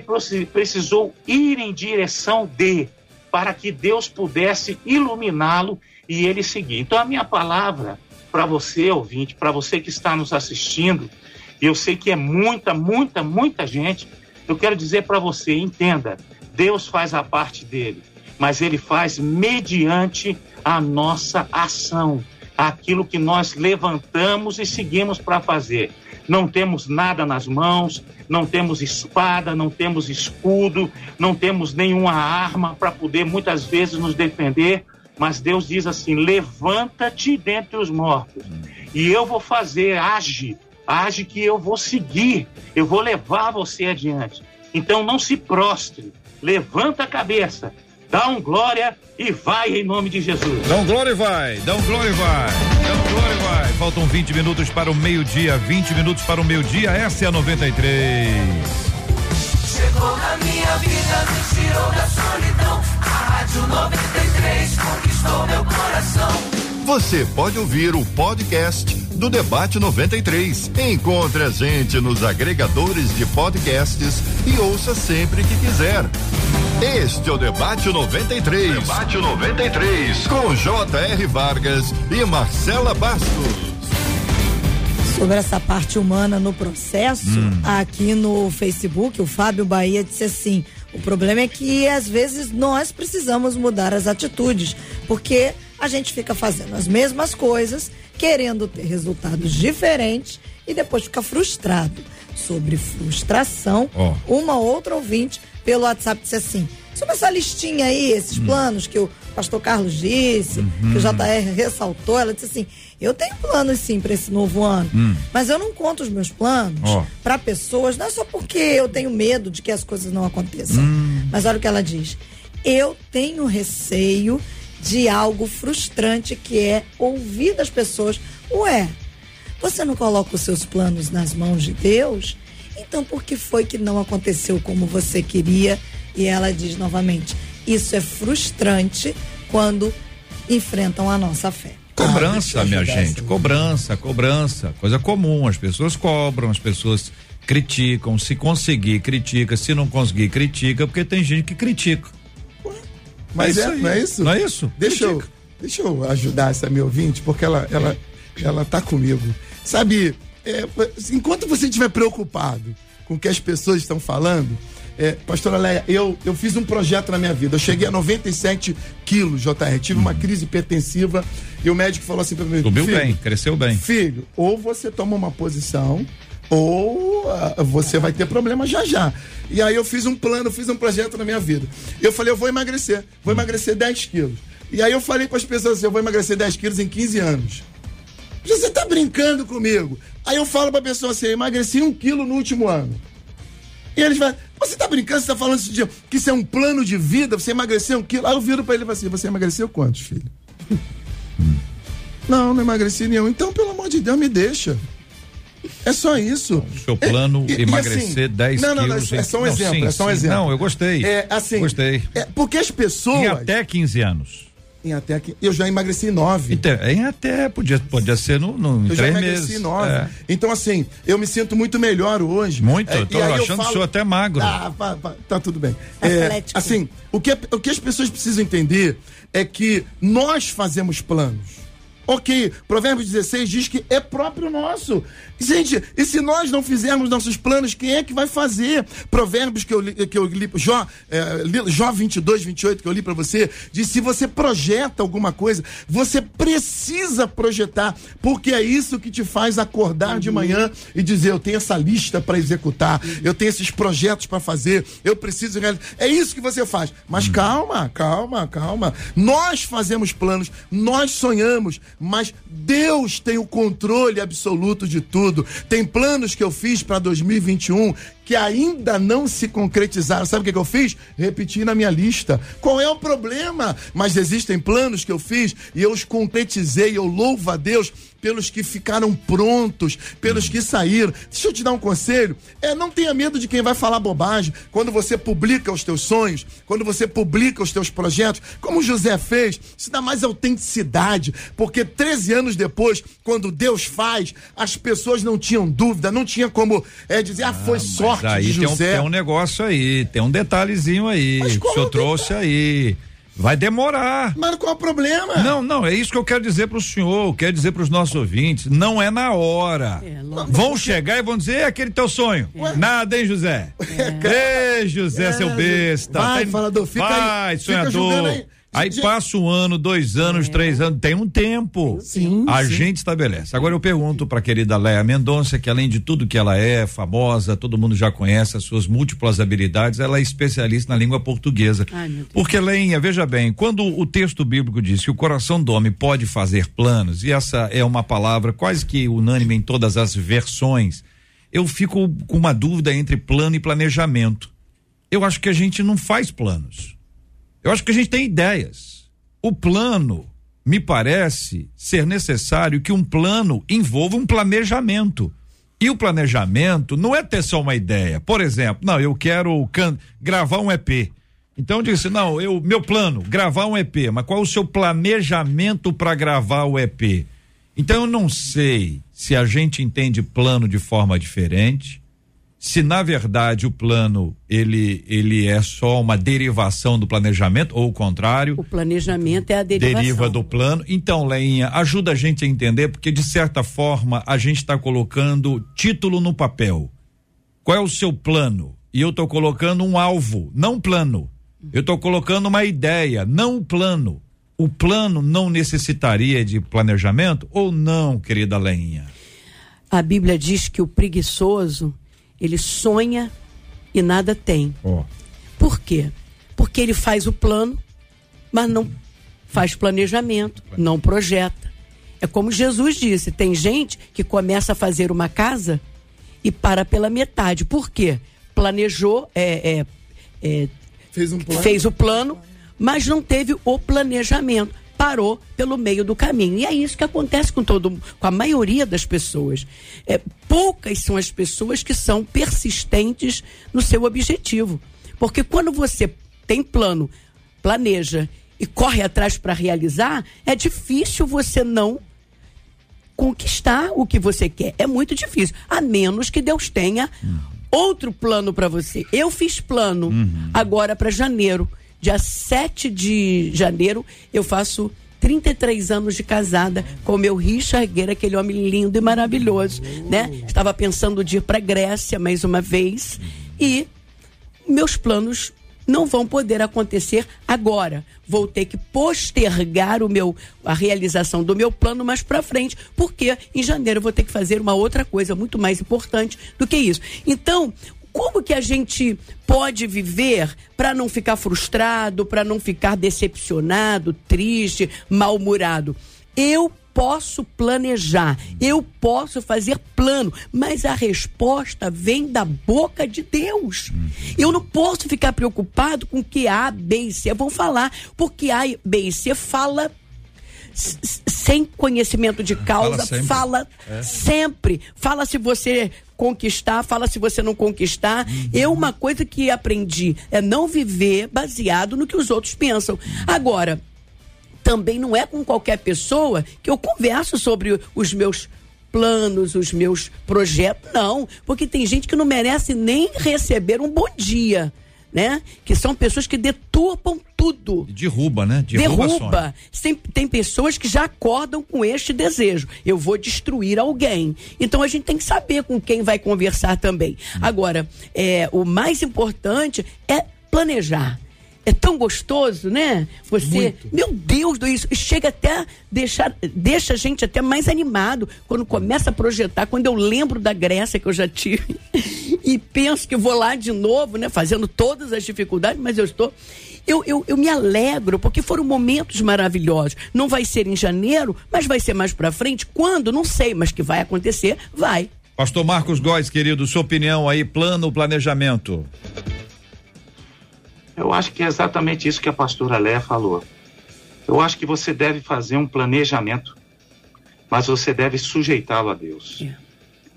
precisou ir em direção de, para que Deus pudesse iluminá-lo e ele seguir. Então, a minha palavra para você, ouvinte, para você que está nos assistindo, eu sei que é muita, muita, muita gente, eu quero dizer para você: entenda, Deus faz a parte dele, mas ele faz mediante a nossa ação, aquilo que nós levantamos e seguimos para fazer não temos nada nas mãos, não temos espada, não temos escudo, não temos nenhuma arma para poder muitas vezes nos defender, mas Deus diz assim: levanta-te dentre os mortos, e eu vou fazer, age, age que eu vou seguir, eu vou levar você adiante. Então não se prostre, levanta a cabeça, dá um glória e vai em nome de Jesus. Dá um glória e vai, dá um glória e vai, dá um glória e vai. Faltam 20 minutos para o meio-dia, 20 minutos para o meio-dia, essa é a 93. Chegou na minha vida, me tirou da solidão. A Rádio 93 conquistou meu coração. Você pode ouvir o podcast do Debate 93. Encontre a gente nos agregadores de podcasts e ouça sempre que quiser. Este é o Debate 93. Debate 93. Com J.R. Vargas e Marcela Bastos. Sobre essa parte humana no processo, hum. aqui no Facebook, o Fábio Bahia disse assim: o problema é que às vezes nós precisamos mudar as atitudes, porque a gente fica fazendo as mesmas coisas, querendo ter resultados diferentes e depois fica frustrado. Sobre frustração, oh. uma outra ouvinte pelo WhatsApp disse assim: sobre essa listinha aí, esses hum. planos que o pastor Carlos disse, uhum. que o JR ressaltou, ela disse assim: eu tenho planos sim para esse novo ano, hum. mas eu não conto os meus planos oh. para pessoas, não é só porque eu tenho medo de que as coisas não aconteçam. Hum. Mas olha o que ela diz: eu tenho receio de algo frustrante que é ouvir das pessoas: ué, você não coloca os seus planos nas mãos de Deus? Então, por que foi que não aconteceu como você queria? E ela diz novamente: isso é frustrante quando enfrentam a nossa fé. Cobrança, ah, minha gente, cobrança, cobrança, coisa comum. As pessoas cobram, as pessoas criticam. Se conseguir, critica. Se não conseguir, critica, porque tem gente que critica. Mas é, é não é isso? Não é isso? Deixa eu, deixa eu ajudar essa minha ouvinte, porque ela, ela, ela tá comigo. Sabe, é, enquanto você estiver preocupado com o que as pessoas estão falando, É, pastora Leia, eu, eu fiz um projeto na minha vida. Eu cheguei a 97 quilos, JR. Tive uma crise hipertensiva e o médico falou assim pra mim: Subiu "Filho, bem, cresceu bem. Filho, ou você toma uma posição, ou ah, você vai ter problema já já. E aí eu fiz um plano, fiz um projeto na minha vida. Eu falei, eu vou emagrecer, vou emagrecer 10 quilos. E aí eu falei para as pessoas assim, eu vou emagrecer 10 quilos em 15 anos. Você tá brincando comigo? Aí eu falo pra pessoa assim, eu emagreci um quilo no último ano. E eles falam, você tá brincando, você tá falando isso de, que isso é um plano de vida, você emagreceu um quilo. Aí eu viro pra ele e falo assim, você emagreceu quantos, filho? *laughs* Não, não emagreci nenhum. Então, pelo amor de Deus, me deixa. É só isso. O seu plano É, e- e emagrecer assim, 10 não, não, não, quilos. é só um não, exemplo, sim, é só um sim. exemplo. Não, eu gostei. É assim. Gostei. É, porque as pessoas. Em até 15 anos. Em até que. Eu já emagreci nove. Então, em até, podia, podia ser no, no, em Eu já três emagreci meses. nove. É. Então, assim, eu me sinto muito melhor hoje. Muito, É, eu tô e aí achando o senhor até magro. Ah, pá, pá, tá tudo bem. É, Atlético. assim, o que, o que as pessoas precisam entender é que nós fazemos planos. Ok, Provérbios 16 diz que é próprio nosso. Gente, e se nós não fizermos nossos planos, quem é que vai fazer? Provérbios que eu li, que eu li Jó, é, Jó 22, 28, que eu li pra você, diz: se você projeta alguma coisa, você precisa projetar, porque é isso que te faz acordar de manhã e dizer: eu tenho essa lista para executar, eu tenho esses projetos para fazer, eu preciso realizar. É isso que você faz. Mas calma, calma, calma. Nós fazemos planos, nós sonhamos, mas Deus tem o controle absoluto de tudo. Tem planos que eu fiz para 2021 que ainda não se concretizaram. Sabe o que, que eu fiz? Repeti na minha lista. Qual é o problema? Mas existem planos que eu fiz e eu os concretizei. Eu louvo a Deus pelos que ficaram prontos, pelos que saíram. Deixa eu te dar um conselho. É, não tenha medo de quem vai falar bobagem. Quando você publica os teus sonhos, quando você publica os teus projetos, como o José fez, isso dá mais autenticidade. Porque 13 anos depois, quando Deus faz, as pessoas não tinham dúvida, não tinha como é, dizer, ah, foi sorte Mas aí de tem um, tem um negócio aí, tem um detalhezinho aí. Mas que o senhor é o trouxe aí. Vai demorar. Mas qual é o problema? Não, não, é isso que eu quero dizer pro senhor, quero dizer pros nossos ouvintes, não é na hora. É, vão chegar e vão dizer, é aquele teu sonho. Nada, hein, José? Ei, José, seu besta. Vai, Tem- falador, fica Vai, aí, fica sonhador. julgando aí. Gente- passa um ano, dois anos, três anos, tem um tempo. Sim, A sim. gente estabelece. Agora eu pergunto pra querida Léa Mendonça, que além de tudo que ela é, famosa, todo mundo já conhece as suas múltiplas habilidades, ela é especialista na língua portuguesa. Ai. Porque, Leinha, veja bem, quando o texto bíblico diz que o coração do homem pode fazer planos, e essa é uma palavra quase que unânime em todas as versões, eu fico com uma dúvida entre plano e planejamento. Eu acho que a gente não faz planos. Eu acho que a gente tem ideias. O plano, me parece ser necessário que um plano envolva um planejamento. E o planejamento não é ter só uma ideia. Por exemplo, não, eu quero gravar um EP. Então eu disse, não, eu, meu plano, gravar um EP, mas qual é o seu planejamento para gravar o EP? Então eu não sei se a gente entende plano de forma diferente, se na verdade o plano ele ele é só uma derivação do planejamento ou o contrário, O planejamento é a derivação. deriva do plano. Então, Leinha, ajuda a gente a entender, porque de certa forma a gente está colocando título no papel. Qual é o seu plano? E eu estou colocando um alvo, não um plano. Eu estou colocando uma ideia, não um plano. O plano não necessitaria de planejamento ou não, querida Leinha? A Bíblia diz que o preguiçoso, ele sonha e nada tem. Ó. Por quê? Porque ele faz o plano, mas não faz planejamento, não projeta. É como Jesus disse: tem gente que começa a fazer uma casa e para pela metade. Por quê? Planejou, é, é, é, Fez um plano. fez o plano, mas não teve o planejamento. Parou pelo meio do caminho. E é isso que acontece com todo com a maioria das pessoas. É, poucas são as pessoas que são persistentes no seu objetivo. Porque quando você tem plano, planeja e corre atrás para realizar, é difícil você não conquistar o que você quer. É muito difícil, a menos que Deus tenha outro plano para você. Eu fiz plano agora para janeiro, dia 7 de janeiro, eu faço 33 anos de casada com meu Richard Guerra, aquele homem lindo e maravilhoso, né? Estava pensando de ir para Grécia mais uma vez e meus planos não vão poder acontecer agora. Vou ter que postergar o meu a realização do meu plano mais para frente, porque em janeiro eu vou ter que fazer uma outra coisa muito mais importante do que isso. Então, como que a gente pode viver para não ficar frustrado, para não ficar decepcionado, triste, mal-humorado? Eu posso planejar, eu posso fazer plano, mas a resposta vem da boca de Deus. Eu não posso ficar preocupado com o que A, B e C vão falar, porque A, B e C fala sem conhecimento de causa, Fala sempre. fala É. sempre. Fala se você conquistar, fala se você não conquistar. Uhum. Eu, uma coisa que aprendi é não viver baseado no que os outros pensam. Agora, também não é com qualquer pessoa que eu converso sobre os meus planos, os meus projetos, não, porque tem gente que não merece nem receber um bom dia, né? Que são pessoas que deturpam tudo. Derruba, né? Derruba, Derruba. Tem, tem pessoas que já acordam com este desejo. Eu vou destruir alguém. Então a gente tem que saber com quem vai conversar também. Agora, é, o mais importante é planejar. É tão gostoso, né? Você, meu Deus do isso, chega até deixar, deixa a gente até mais animado quando começa a projetar, quando eu lembro da Grécia que eu já tive *laughs* e penso que vou lá de novo, né? Fazendo todas as dificuldades, mas eu estou eu, eu, eu me alegro, porque foram momentos maravilhosos. Não vai ser em janeiro, mas vai ser mais pra frente. Quando? Não sei, mas que vai acontecer, vai. Pastor Marcos Góes, querido, sua opinião aí, plano, planejamento. Eu acho que é exatamente isso que a pastora Léa falou. Eu acho que você deve fazer um planejamento, mas você deve sujeitá-lo a Deus. É.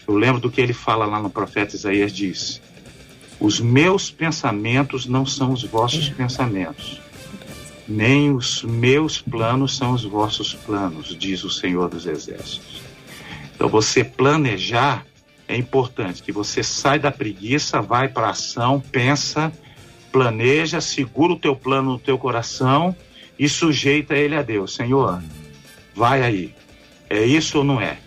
Eu lembro do que ele fala lá no profeta Isaías diz: Os meus pensamentos não são os vossos pensamentos, nem os meus planos são os vossos planos, diz o Senhor dos Exércitos. Então você planejar é importante, que você sai da preguiça, vai para a ação, pensa, planeja, segura o teu plano no teu coração e sujeita ele a Deus. Senhor, vai aí. É isso ou não é?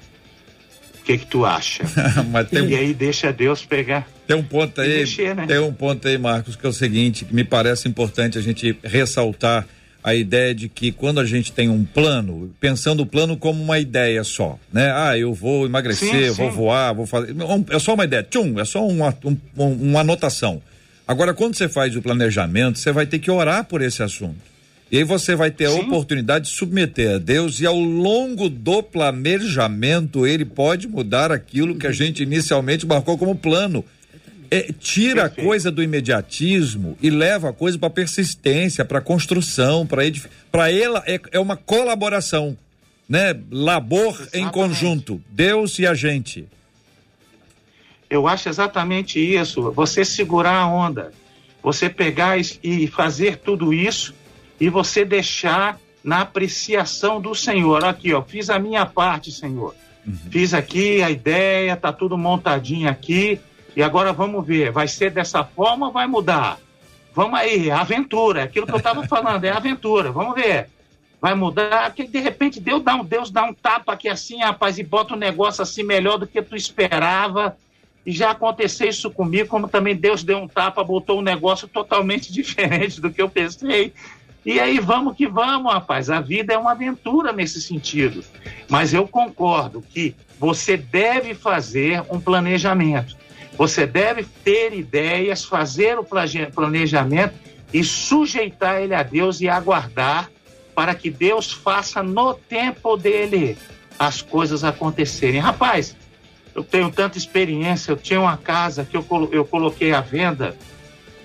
O que que tu acha? *laughs* Tem, E aí deixa Deus pegar. tem um ponto aí, mexer, né? tem um ponto aí, Marcos, que é o seguinte, que me parece importante a gente ressaltar a ideia de que quando a gente tem um plano, pensando o plano como uma ideia só, né? Ah, eu vou emagrecer, Sim, eu vou sim. voar, vou fazer. um- É só uma ideia, tchum, é só uma, um- um- uma anotação. Agora, quando você faz o planejamento, você vai ter que orar por esse assunto. E aí você vai ter a Sim. oportunidade de submeter a Deus e ao longo do planejamento ele pode mudar aquilo que a gente inicialmente marcou como plano. É, tira a coisa do imediatismo e leva a coisa para persistência, para construção, para para ela é, é uma colaboração, né? Labor em Exatamente. conjunto, Deus e a gente. Eu acho exatamente isso. Você segurar a onda. Você pegar e- fazer tudo isso e você deixar na apreciação do Senhor. Aqui, ó, fiz a minha parte, Senhor. Fiz aqui a ideia, tá tudo montadinho aqui. E agora vamos ver, vai ser dessa forma ou vai mudar? Vamos aí, aventura, é aquilo que eu estava *laughs* falando, é aventura, vamos ver. Vai mudar, que de repente Deus dá um, Deus dá um tapa aqui assim, rapaz, e bota um negócio assim melhor do que tu esperava. Já aconteceu isso comigo, como também Deus deu um tapa, botou um negócio totalmente *laughs* diferente do que eu pensei. E aí vamos que vamos, rapaz. A vida é uma aventura nesse sentido. Mas eu concordo que você deve fazer um planejamento. Você deve ter ideias, fazer o planejamento e sujeitar ele a Deus e aguardar para que Deus faça no tempo dele as coisas acontecerem. Rapaz, eu tenho tanta experiência. Eu tinha uma casa que eu, colo- eu coloquei à venda.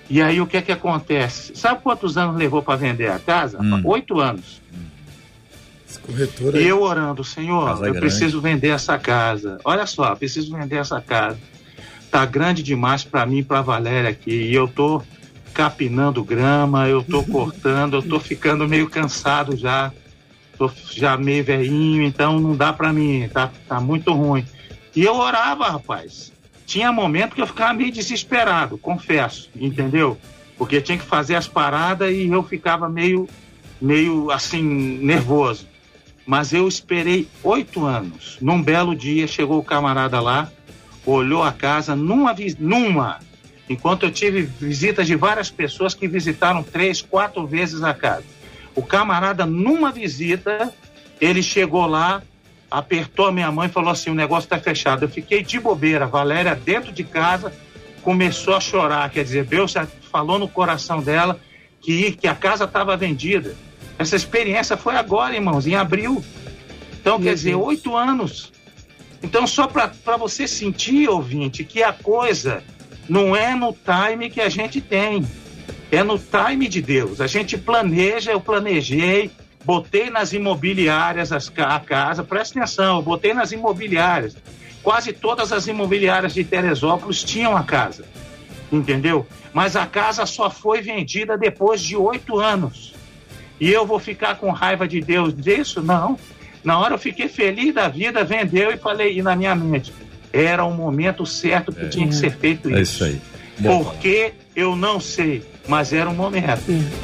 E aí o que é que acontece? Sabe quantos anos levou para vender a casa? Hum. Oito anos. Esse corretor aí. E eu orando, Senhor, Casa eu grande. preciso vender essa casa. Olha só, preciso vender essa casa. Tá grande demais para mim e para Valéria aqui. E eu tô capinando grama, eu tô *laughs* cortando, eu tô ficando meio cansado já. Tô já meio velhinho, então não dá para mim, tá, tá muito ruim. E eu orava, rapaz. Tinha momento que eu ficava meio desesperado, confesso, entendeu? Porque tinha que fazer as paradas e eu ficava meio, meio assim, nervoso. Mas eu esperei oito anos. Num belo dia chegou o camarada lá, olhou a casa numa, numa enquanto eu tive visitas de várias pessoas que visitaram três, quatro vezes a casa. O camarada, numa visita, ele chegou lá, apertou a minha mãe e falou assim: o negócio está fechado. Eu fiquei de bobeira. Valéria, dentro de casa, começou a chorar. Quer dizer, Deus falou no coração dela que, que a casa estava vendida. Essa experiência foi agora, irmãos, em abril. Então, Meu quer dizer, Deus. oito anos. Então, só para você sentir, ouvinte, que a coisa não é no time que a gente tem, é no time de Deus. A gente planeja, eu planejei, botei nas imobiliárias as, a casa, presta atenção, botei nas imobiliárias. Quase todas as imobiliárias de Teresópolis tinham a casa, entendeu? Mas a casa só foi vendida depois de oito anos. E eu vou ficar com raiva de Deus disso? Não. Na hora eu fiquei feliz da vida, vendeu e falei, e na minha mente, era o momento certo que tinha que ser feito isso. É isso aí. Porque eu não sei, mas era um momento.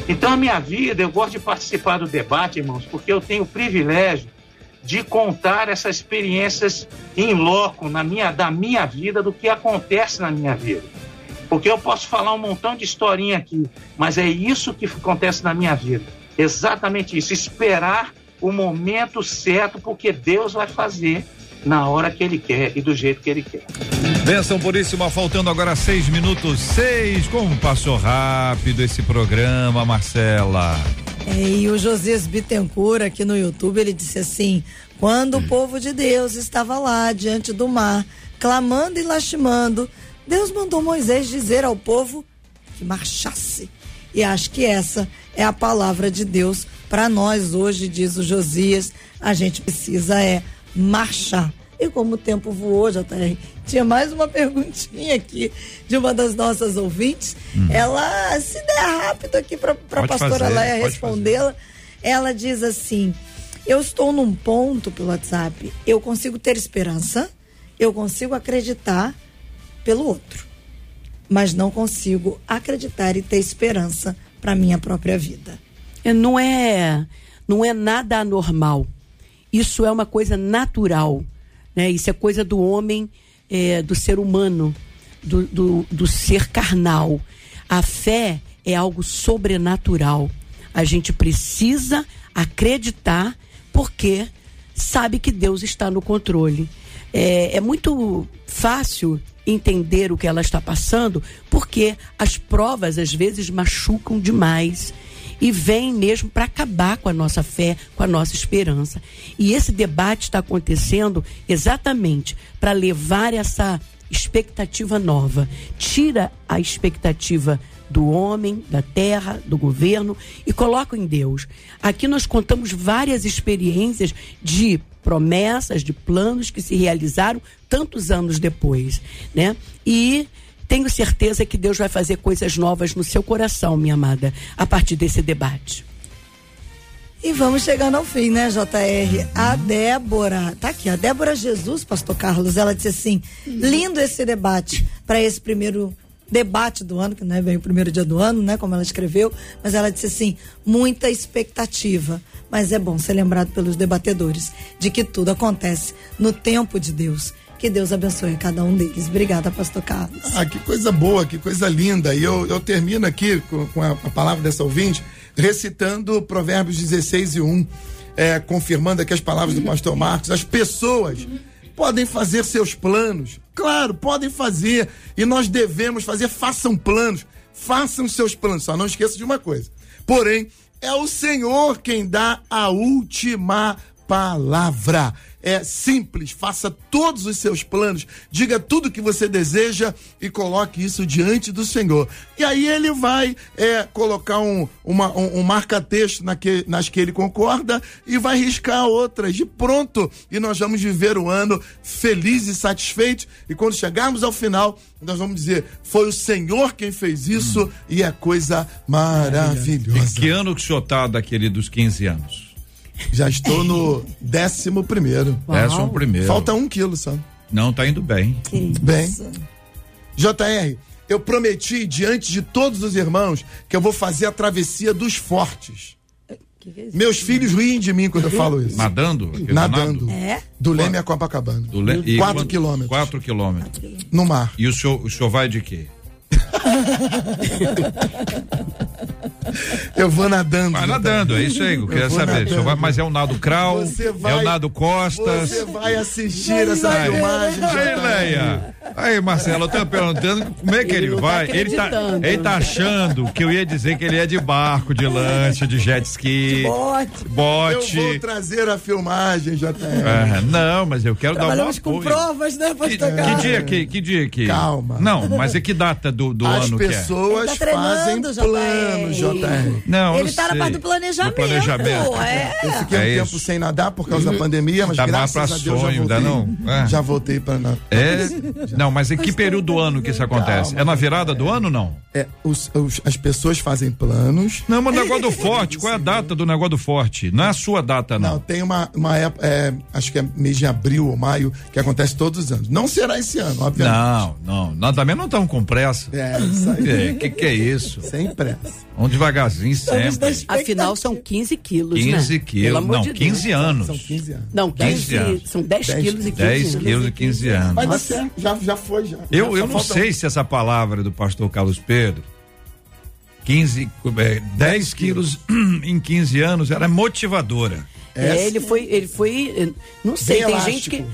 Então a minha vida, eu gosto de participar do debate, irmãos, porque eu tenho o privilégio de contar essas experiências em loco na minha, da minha vida, do que acontece na minha vida. Porque eu posso falar um montão de historinha aqui, mas é isso que acontece na minha vida. Exatamente isso. Esperar o momento certo, porque Deus vai fazer na hora que Ele quer e do jeito que Ele quer. Benção Puríssima, faltando agora seis minutos, seis. Como passou rápido esse programa, Marcela? É, e o Josias Bittencourt aqui no YouTube, ele disse assim: quando o povo de Deus estava lá diante do mar, clamando e lastimando, Deus mandou Moisés dizer ao povo que marchasse. E acho que essa é a palavra de Deus para nós hoje, diz o Josias. A gente precisa é marchar. E como o tempo voou, JR, tinha mais uma perguntinha aqui de uma das nossas ouvintes. Ela, se der rápido aqui para a pastora Leia respondê-la, ela diz assim: Eu estou num ponto pelo WhatsApp, eu consigo ter esperança, eu consigo acreditar pelo outro, mas não consigo acreditar e ter esperança para minha própria vida. É, não é não é nada anormal. Isso é uma coisa natural, né? Isso é coisa do homem, é, do ser humano, do, do, do ser carnal. A fé é algo sobrenatural. A gente precisa acreditar porque sabe que Deus está no controle. É, é muito fácil entender o que ela está passando porque as provas às vezes machucam demais e vem mesmo para acabar com a nossa fé, com a nossa esperança. E esse debate está acontecendo exatamente para levar essa expectativa nova. Tira a expectativa do homem, da terra, do governo e coloca em Deus. Aqui nós contamos várias experiências de promessas, de planos que se realizaram tantos anos depois, né? E tenho certeza que Deus vai fazer coisas novas no seu coração, minha amada, a partir desse debate. E vamos chegando ao fim, né, JR? A Débora, tá aqui, a Débora Jesus, pastor Carlos, ela disse assim: lindo esse debate para esse primeiro debate do ano, que não é bem o primeiro dia do ano, né, como ela escreveu, mas ela disse assim: muita expectativa. Mas é bom ser lembrado pelos debatedores de que tudo acontece no tempo de Deus. Que Deus abençoe cada um deles. Obrigada, pastor Carlos. Ah, que coisa boa, que coisa linda. E eu, eu termino aqui com, com a, a palavra dessa ouvinte, recitando Provérbios 16 e 1, é, confirmando aqui as palavras do *laughs* pastor Marcos. As pessoas podem fazer seus planos, claro, podem fazer. E nós devemos fazer, façam planos, façam seus planos. Só não esqueça de uma coisa. Porém, é o Senhor quem dá a última palavra. É simples, faça todos os seus planos, diga tudo que você deseja e coloque isso diante do Senhor. E aí ele vai é, colocar um, uma, um, um marca-texto naque- nas que ele concorda e vai riscar outras. E pronto! E nós vamos viver o ano feliz e satisfeito. E quando chegarmos ao final, nós vamos dizer: foi o Senhor quem fez isso e é coisa maravilhosa. Que ano que o senhor tá daquele dos 15 anos? Já estou no décimo primeiro. *laughs* Décimo primeiro. Falta um quilo só. Não, tá indo bem. Bem. JR, eu prometi diante de todos os irmãos que eu vou fazer a travessia dos fortes. Que que é? Meus filhos riem de mim quando eu falo isso. Nadando? Nadando. É? Do Leme a Copacabana. Do Le- e Quatro quanto- quilômetros. Quatro quilômetros. No mar. E o senhor, o senhor vai de quê? *laughs* Eu vou nadando. Vai nadando, é isso aí, eu queria vou saber. vai- Mas é o nado crawl, Você é vai- o nado costas. Você vai assistir essa filmagem, Aí. Leia. Aí, Marcelo, eu tô perguntando como é que ele, Ele tá vai. ele, tá, ele tá achando que eu ia dizer que ele é de barco, de lancha, de jet ski, Bote. bote. Eu vou trazer a filmagem, JR. É, não, mas eu quero dar um Trabalhamos com provas, né, Que, pastor que dia que, que dia que? Calma. Não, mas é que data do, do As ano que é? pessoas Ele tá fazem treinando, planos, JR. Não, Ele tá na sei. parte do planejamento. Do planejamento. É. Eu fiquei um É tempo isso. sem nadar por causa da pandemia, mas Tá mais graças pra a Deus sonho, já voltei. não? É. Já voltei para nadar. É? Não, mas em que período do ano que isso acontece? Calma. É na virada do ano não? É, os- os- as pessoas fazem planos. Não, mas o negócio do forte, qual é a data do negócio do forte? Não é a sua data, Não, não. tem uma, uma época, é, acho que é mês de abril ou maio, que acontece todos os anos. Não será esse ano, obviamente. Não, não. Nós também não estamos com pressa. É, isso aí. É, que que é isso? Sem pressa. Vamos devagarzinho sempre. Afinal, são 15 quilos, 15 né? Quilos. amor Não, de 15 Deus. anos. São 15 anos. Não, 15 15, anos. são 10 10 quilos e 15 10 anos. quilos e 15 anos. Dar certo, já, já foi, já. Eu, Já eu não sei um. se essa palavra do pastor Carlos Pedro, 15, é, 10 quilos *clears throat* em 15 anos, era motivadora. É, ele foi, ele foi, eh, não sei, Bem tem elástico. gente que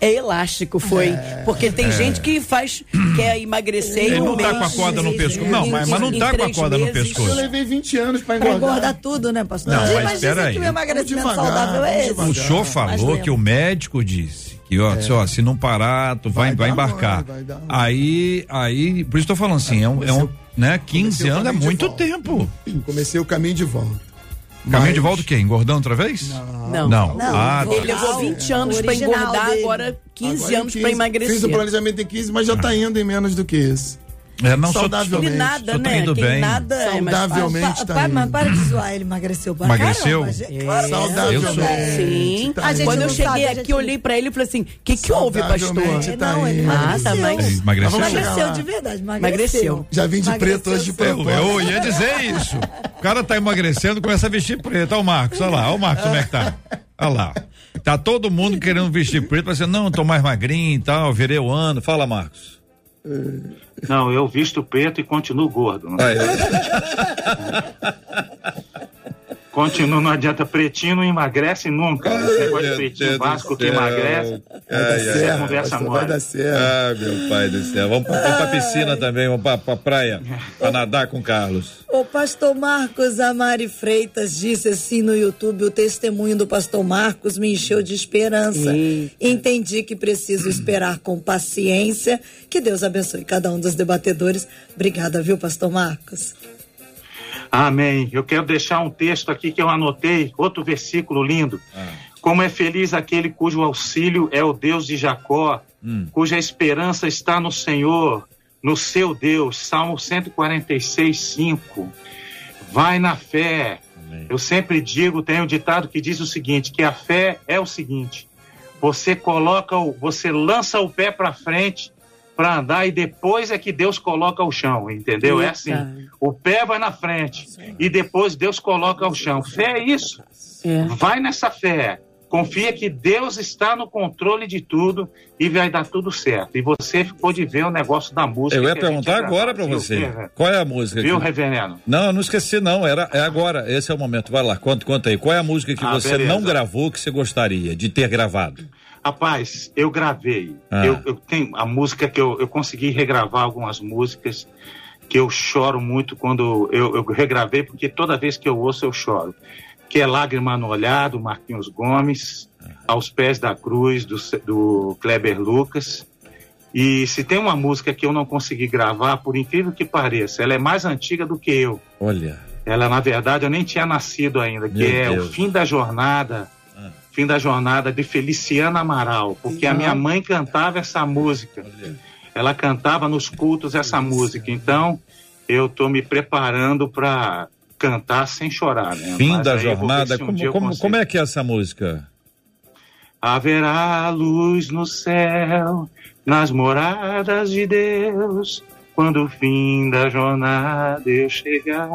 é elástico, foi. Porque tem gente que faz, quer emagrecer Ele em um não tá mês. com a corda no pescoço. Não, Em- mas, mas não tá com a corda no meses. Eu pescoço. levei 20 anos pra Pra engordar. engordar tudo, né, pastor? Não, mas mas espera aí. que o emagrecimento devagar, saudável é esse. O senhor falou que o médico disse que, ó, se, ó, se não parar, tu vai, Vai vai embarcar. ruim, vai. Aí, aí, por isso tô falando assim, é um, é um né, 15 comecei o anos é muito volta. tempo. Comecei o caminho de volta. Caminho Mas- de volta o quê? Engordando outra vez? Não. Não. Não, Ah, vou- tá. Ele levou 20 anos pra Original engordar, dele. agora 15 Agora anos 15, pra emagrecer. Fiz o planejamento em 15, mas já tá indo em menos do que isso. É, não sou, Saudável. Ele nada, né? indo Quem bem. nada é. Saudavelmente Pa- tá indo. mas para de zoar, ele emagreceu pra Emagreceu? caramba, gente. Claro sim. Saudavelmente. Sim. tá A gente Quando não eu cheguei sabe, aqui, gente eu não- olhei pra ele e falei assim: o que, que houve, pastor? Saudavelmente. tá Não, ele. Ah, emagreceu. tá, mas- Ele emagreceu? Emagreceu de verdade, emagreceu. Já vim de Emagreceu preto hoje de sim. Eu, propósito. eu ia dizer isso. O cara tá emagrecendo, começa a vestir preto. Olha o Marcos, olha lá, olha o Marcos como é que tá. Olha lá. Tá todo mundo querendo vestir preto, mas não, eu tô mais magrinho e tal, virei o ano. Fala, Marcos. Não, eu visto preto e continuo gordo. Não *laughs* Continuo, não adianta. Pretinho não emagrece nunca. Esse negócio de pretinho básico que emagrece. Vai dar certo, conversa pastor, mole. vai dar certo. Ah, meu pai do céu. Vamos pra, vamos pra piscina também, vamos pra, pra praia, pra *laughs* nadar com o Carlos. O pastor Marcos Amari Freitas disse assim no YouTube: o testemunho do pastor Marcos me encheu de esperança. Eita. Entendi que preciso esperar com paciência. Que Deus abençoe cada um dos debatedores. Obrigada, viu, pastor Marcos? Amém. Eu quero deixar um texto aqui que eu anotei, outro versículo lindo. Como é feliz aquele cujo auxílio é o Deus de Jacó, cuja esperança está no Senhor, no seu Deus. Salmo 146, 5. Vai na fé. Eu sempre digo, tem um ditado que diz o seguinte, que a fé é o seguinte: você coloca o, você lança o pé para frente para andar e depois é que Deus coloca o chão, entendeu? É assim. O pé vai na frente e depois Deus coloca o chão. Fé é isso. É. Vai nessa fé. Confia que Deus está no controle de tudo e vai dar tudo certo. E você ficou de ver o negócio da música. Eu ia perguntar agora Viu, você. Viu, Qual é a música? Viu, que- reverendo? Não, eu não esqueci não, era, é agora, esse é o momento, vai lá, conta, conta aí, qual é a música que Ah, você beleza. não gravou que você gostaria de ter gravado? Rapaz, eu gravei. Ah. Eu, eu tenho a música que eu, eu consegui regravar algumas músicas que eu choro muito quando eu, eu regravei, porque toda vez que eu ouço eu choro. Que é Lágrima no Olhar, do Marquinhos Gomes, Aos Pés da Cruz, do, do Kleber Lucas. E se tem uma música que eu não consegui gravar, por incrível que pareça, ela é mais antiga do que eu. Olha, Ela, na verdade, eu nem tinha nascido ainda, que Meu é Deus. o fim da jornada. Fim da jornada de Feliciana Amaral, porque a minha mãe cantava essa música. Ela cantava nos cultos essa música. Então, eu tô me preparando para cantar sem chorar, né? fim Mas da jornada, um como, como, como é que é essa música? Haverá luz no céu, nas moradas de Deus, quando o fim da jornada eu chegar.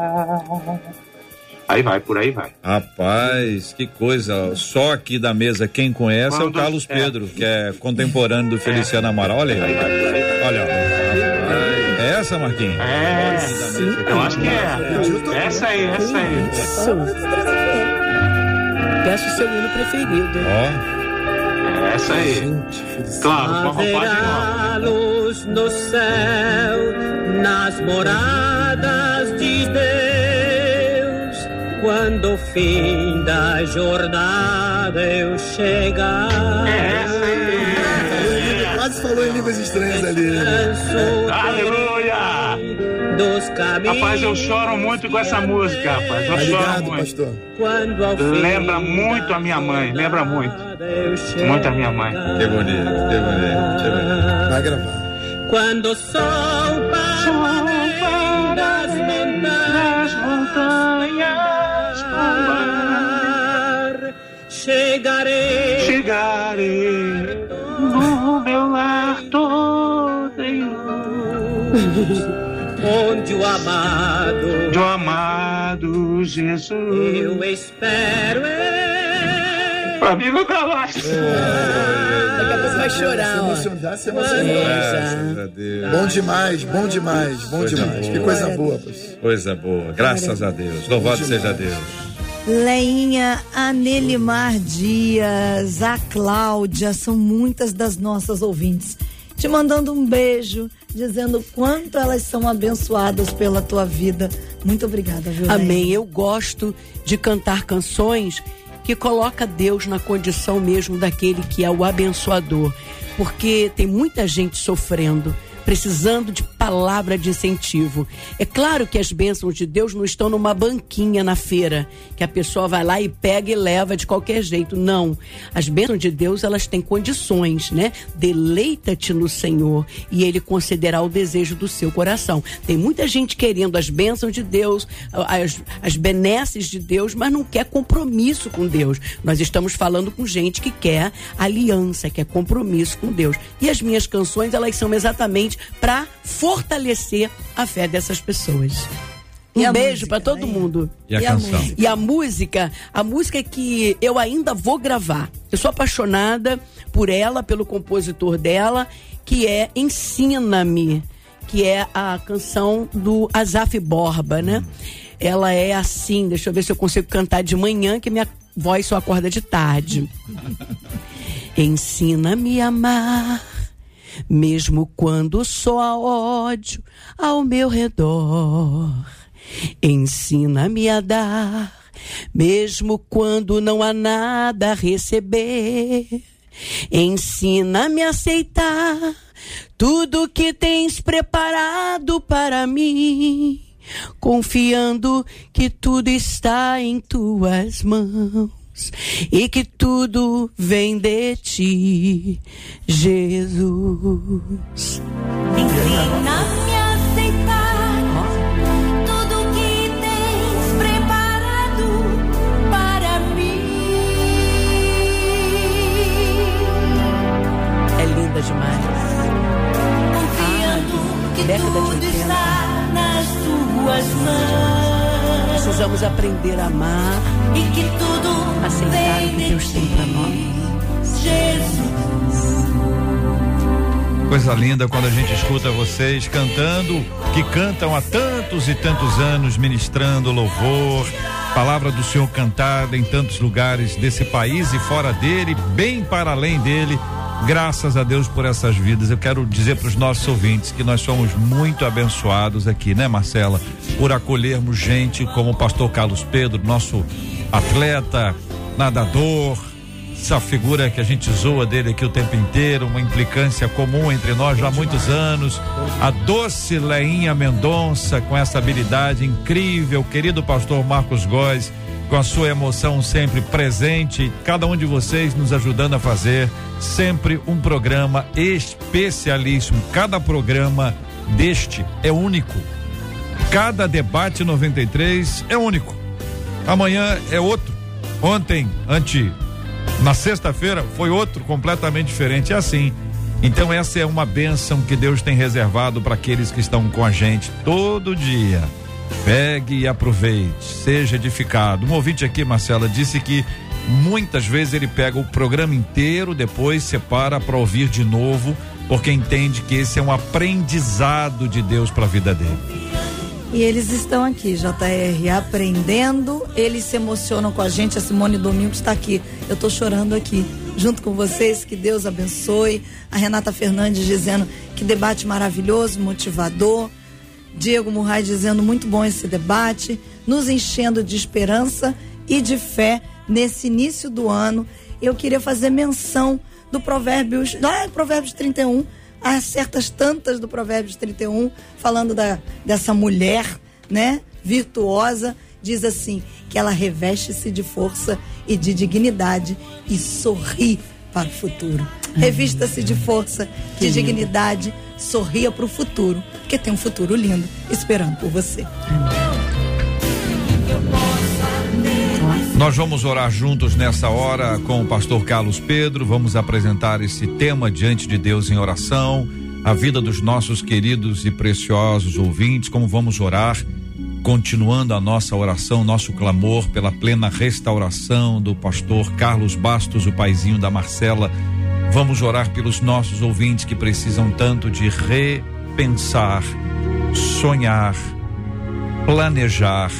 Aí vai, por aí vai. Rapaz, que coisa, só aqui da mesa quem conhece é o Quando- Carlos é. Pedro, que é contemporâneo do Feliciano Amaral, olha Aí aí, vai, por aí vai. olha, rapaz, essa, Marquinhos? É, eu acho que é. Essa aí, essa aí. Peço o seu hino preferido. Ó, Essa aí. Claro, com a roupagem nova. Luz no céu, nas moradas quando o fim da jornada eu chegar. É. Ele quase falou em línguas estranhas ali. né? Aleluia! dos caminhos. Rapaz, eu choro muito com essa música, rapaz. Eu Tá choro muito. pastor? Quando ao fim Lembra muito a minha mãe, lembra muito. Muito a minha mãe. que bonito, que bonito, que bonito. Vai gravar. Quando o sol para das montanhas tombar, chegarei Chegarei no meu lar todo em luz onde o amado do amado Jesus. eu espero. eu. Pra mim nunca mais. Daqui a pouco vai chorar, Se emocionar, se emocionar. Graças a Deus. Bom demais, bom demais, bom Coisa demais. Que coisa boa, pastor. Coisa boa, graças a Deus. Louvado seja Deus. Leinha, a Nelimar Dias, a Cláudia, são muitas das nossas ouvintes. Te mandando um beijo, dizendo quanto elas são abençoadas pela tua vida. Muito obrigada, viu? Amém. Leinha? Eu gosto de cantar canções que coloca Deus na condição mesmo daquele que é o abençoador, porque tem muita gente sofrendo, precisando de palavra de incentivo. É claro que as bênçãos de Deus não estão numa banquinha na feira, que a pessoa vai lá e pega e leva de qualquer jeito. Não. As bênçãos de Deus, elas têm condições, né? Deleita-te no Senhor e ele concederá o desejo do seu coração. Tem muita gente querendo as bênçãos de Deus, as, as benesses de Deus, mas não quer compromisso com Deus. Nós estamos falando com gente que quer aliança, quer compromisso com Deus. E as minhas canções, elas são exatamente para fortalecer a fé dessas pessoas. E Um beijo para todo hein? mundo. E a E a canção? E a música, a música que eu ainda vou gravar. Eu sou apaixonada por ela, pelo compositor dela, que é Ensina-me, que é a canção do Azaf Borba, né? Ela é assim, deixa eu ver se eu consigo cantar de manhã, que minha voz só acorda de tarde. *laughs* Ensina-me a amar, mesmo quando só há ódio ao meu redor. Ensina-me a dar, mesmo quando não há nada a receber. Ensina-me a aceitar tudo que tens preparado para mim, confiando que tudo está em tuas mãos e que tudo vem de ti, Jesus. Ensina-me a aceitar tudo que tens preparado para mim. É linda demais. Confiando que década de tudo 80. está nas tuas mãos Precisamos aprender a amar, e que tudo aceitar o que de Deus tem para nós. Jesus. Coisa linda quando a gente escuta vocês cantando, que cantam há tantos e tantos anos, ministrando louvor, palavra do Senhor cantada em tantos lugares desse país e fora dele, bem para além dele. Graças a Deus por essas vidas. Eu quero dizer para os nossos ouvintes que nós somos muito abençoados aqui, né, Marcela? Por acolhermos gente como o pastor Carlos Pedro, nosso atleta, nadador, essa figura que a gente zoa dele aqui o tempo inteiro, uma implicância comum entre nós já há muitos anos. A doce Leinha Mendonça, com essa habilidade incrível, querido pastor Marcos Góes, com a sua emoção sempre presente, cada um de vocês nos ajudando a fazer sempre um programa especialíssimo. Cada programa deste é único. Cada debate 93 é único. Amanhã é outro. Ontem, ante na sexta-feira foi outro completamente diferente. É assim. Então essa é uma bênção que Deus tem reservado para aqueles que estão com a gente todo dia. Pegue e aproveite, seja edificado. Um ouvinte aqui, Marcela, disse que muitas vezes ele pega o programa inteiro, depois separa para ouvir de novo, porque entende que esse é um aprendizado de Deus para a vida dele. E eles estão aqui, JR, aprendendo. Eles se emocionam com a gente. A Simone Domingos está aqui. Eu estou chorando aqui, junto com vocês. Que Deus abençoe. A Renata Fernandes dizendo que debate maravilhoso, motivador. Diego Murray dizendo muito bom esse debate, nos enchendo de esperança e de fé nesse início do ano. Eu queria fazer menção do Provérbios, lá em Provérbios 31, há certas tantas do Provérbios 31, falando da, dessa mulher, né, virtuosa, diz assim, que ela reveste-se de força e de dignidade e sorri para o futuro. Revista-se de força, de dignidade, sorria para o futuro, porque tem um futuro lindo esperando por você. Nós vamos orar juntos nessa hora com o pastor Carlos Pedro. Vamos apresentar esse tema diante de Deus em oração, a vida dos nossos queridos e preciosos ouvintes, como vamos orar, continuando a nossa oração, nosso clamor pela plena restauração do pastor Carlos Bastos, o paizinho da Marcela. Vamos orar pelos nossos ouvintes que precisam tanto de repensar, sonhar, planejar,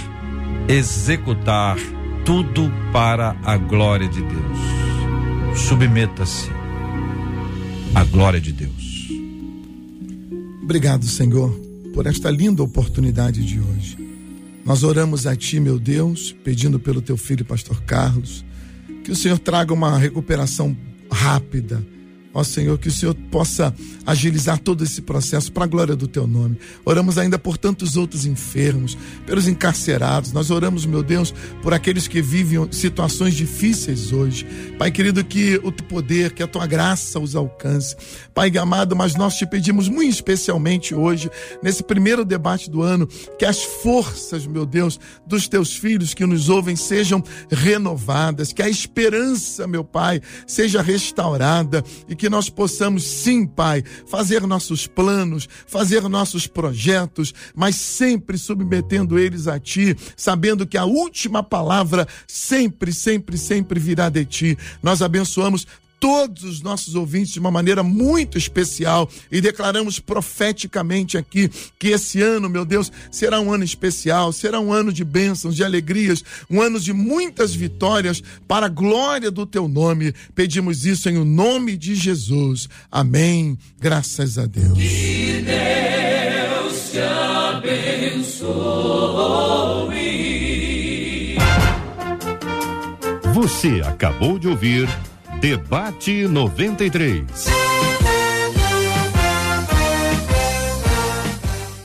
executar tudo para a glória de Deus. Submeta-se à glória de Deus. Obrigado, Senhor, por esta linda oportunidade de hoje. Nós oramos a Ti, meu Deus, pedindo pelo Teu filho, Pastor Carlos, que o Senhor traga uma recuperação rápida. Ó Senhor, que o Senhor possa agilizar todo esse processo para a glória do Teu nome. Oramos ainda por tantos outros enfermos, pelos encarcerados. Nós oramos, meu Deus, por aqueles que vivem situações difíceis hoje. Pai querido, que o Teu poder, que a Tua graça os alcance. Pai amado, mas nós te pedimos muito especialmente hoje, nesse primeiro debate do ano, que as forças, meu Deus, dos Teus filhos que nos ouvem sejam renovadas, que a esperança, meu Pai, seja restaurada e que nós possamos, sim, Pai, fazer nossos planos, fazer nossos projetos, mas sempre submetendo eles a Ti, sabendo que a última palavra sempre, sempre, sempre virá de Ti. Nós abençoamos todos os nossos ouvintes de uma maneira muito especial e declaramos profeticamente aqui que esse ano, meu Deus, será um ano especial, será um ano de bênçãos, de alegrias, um ano de muitas vitórias para a glória do teu nome. Pedimos isso em o nome de Jesus. Amém. Graças a Deus. Deus te abençoe. Você acabou de ouvir Debate 93.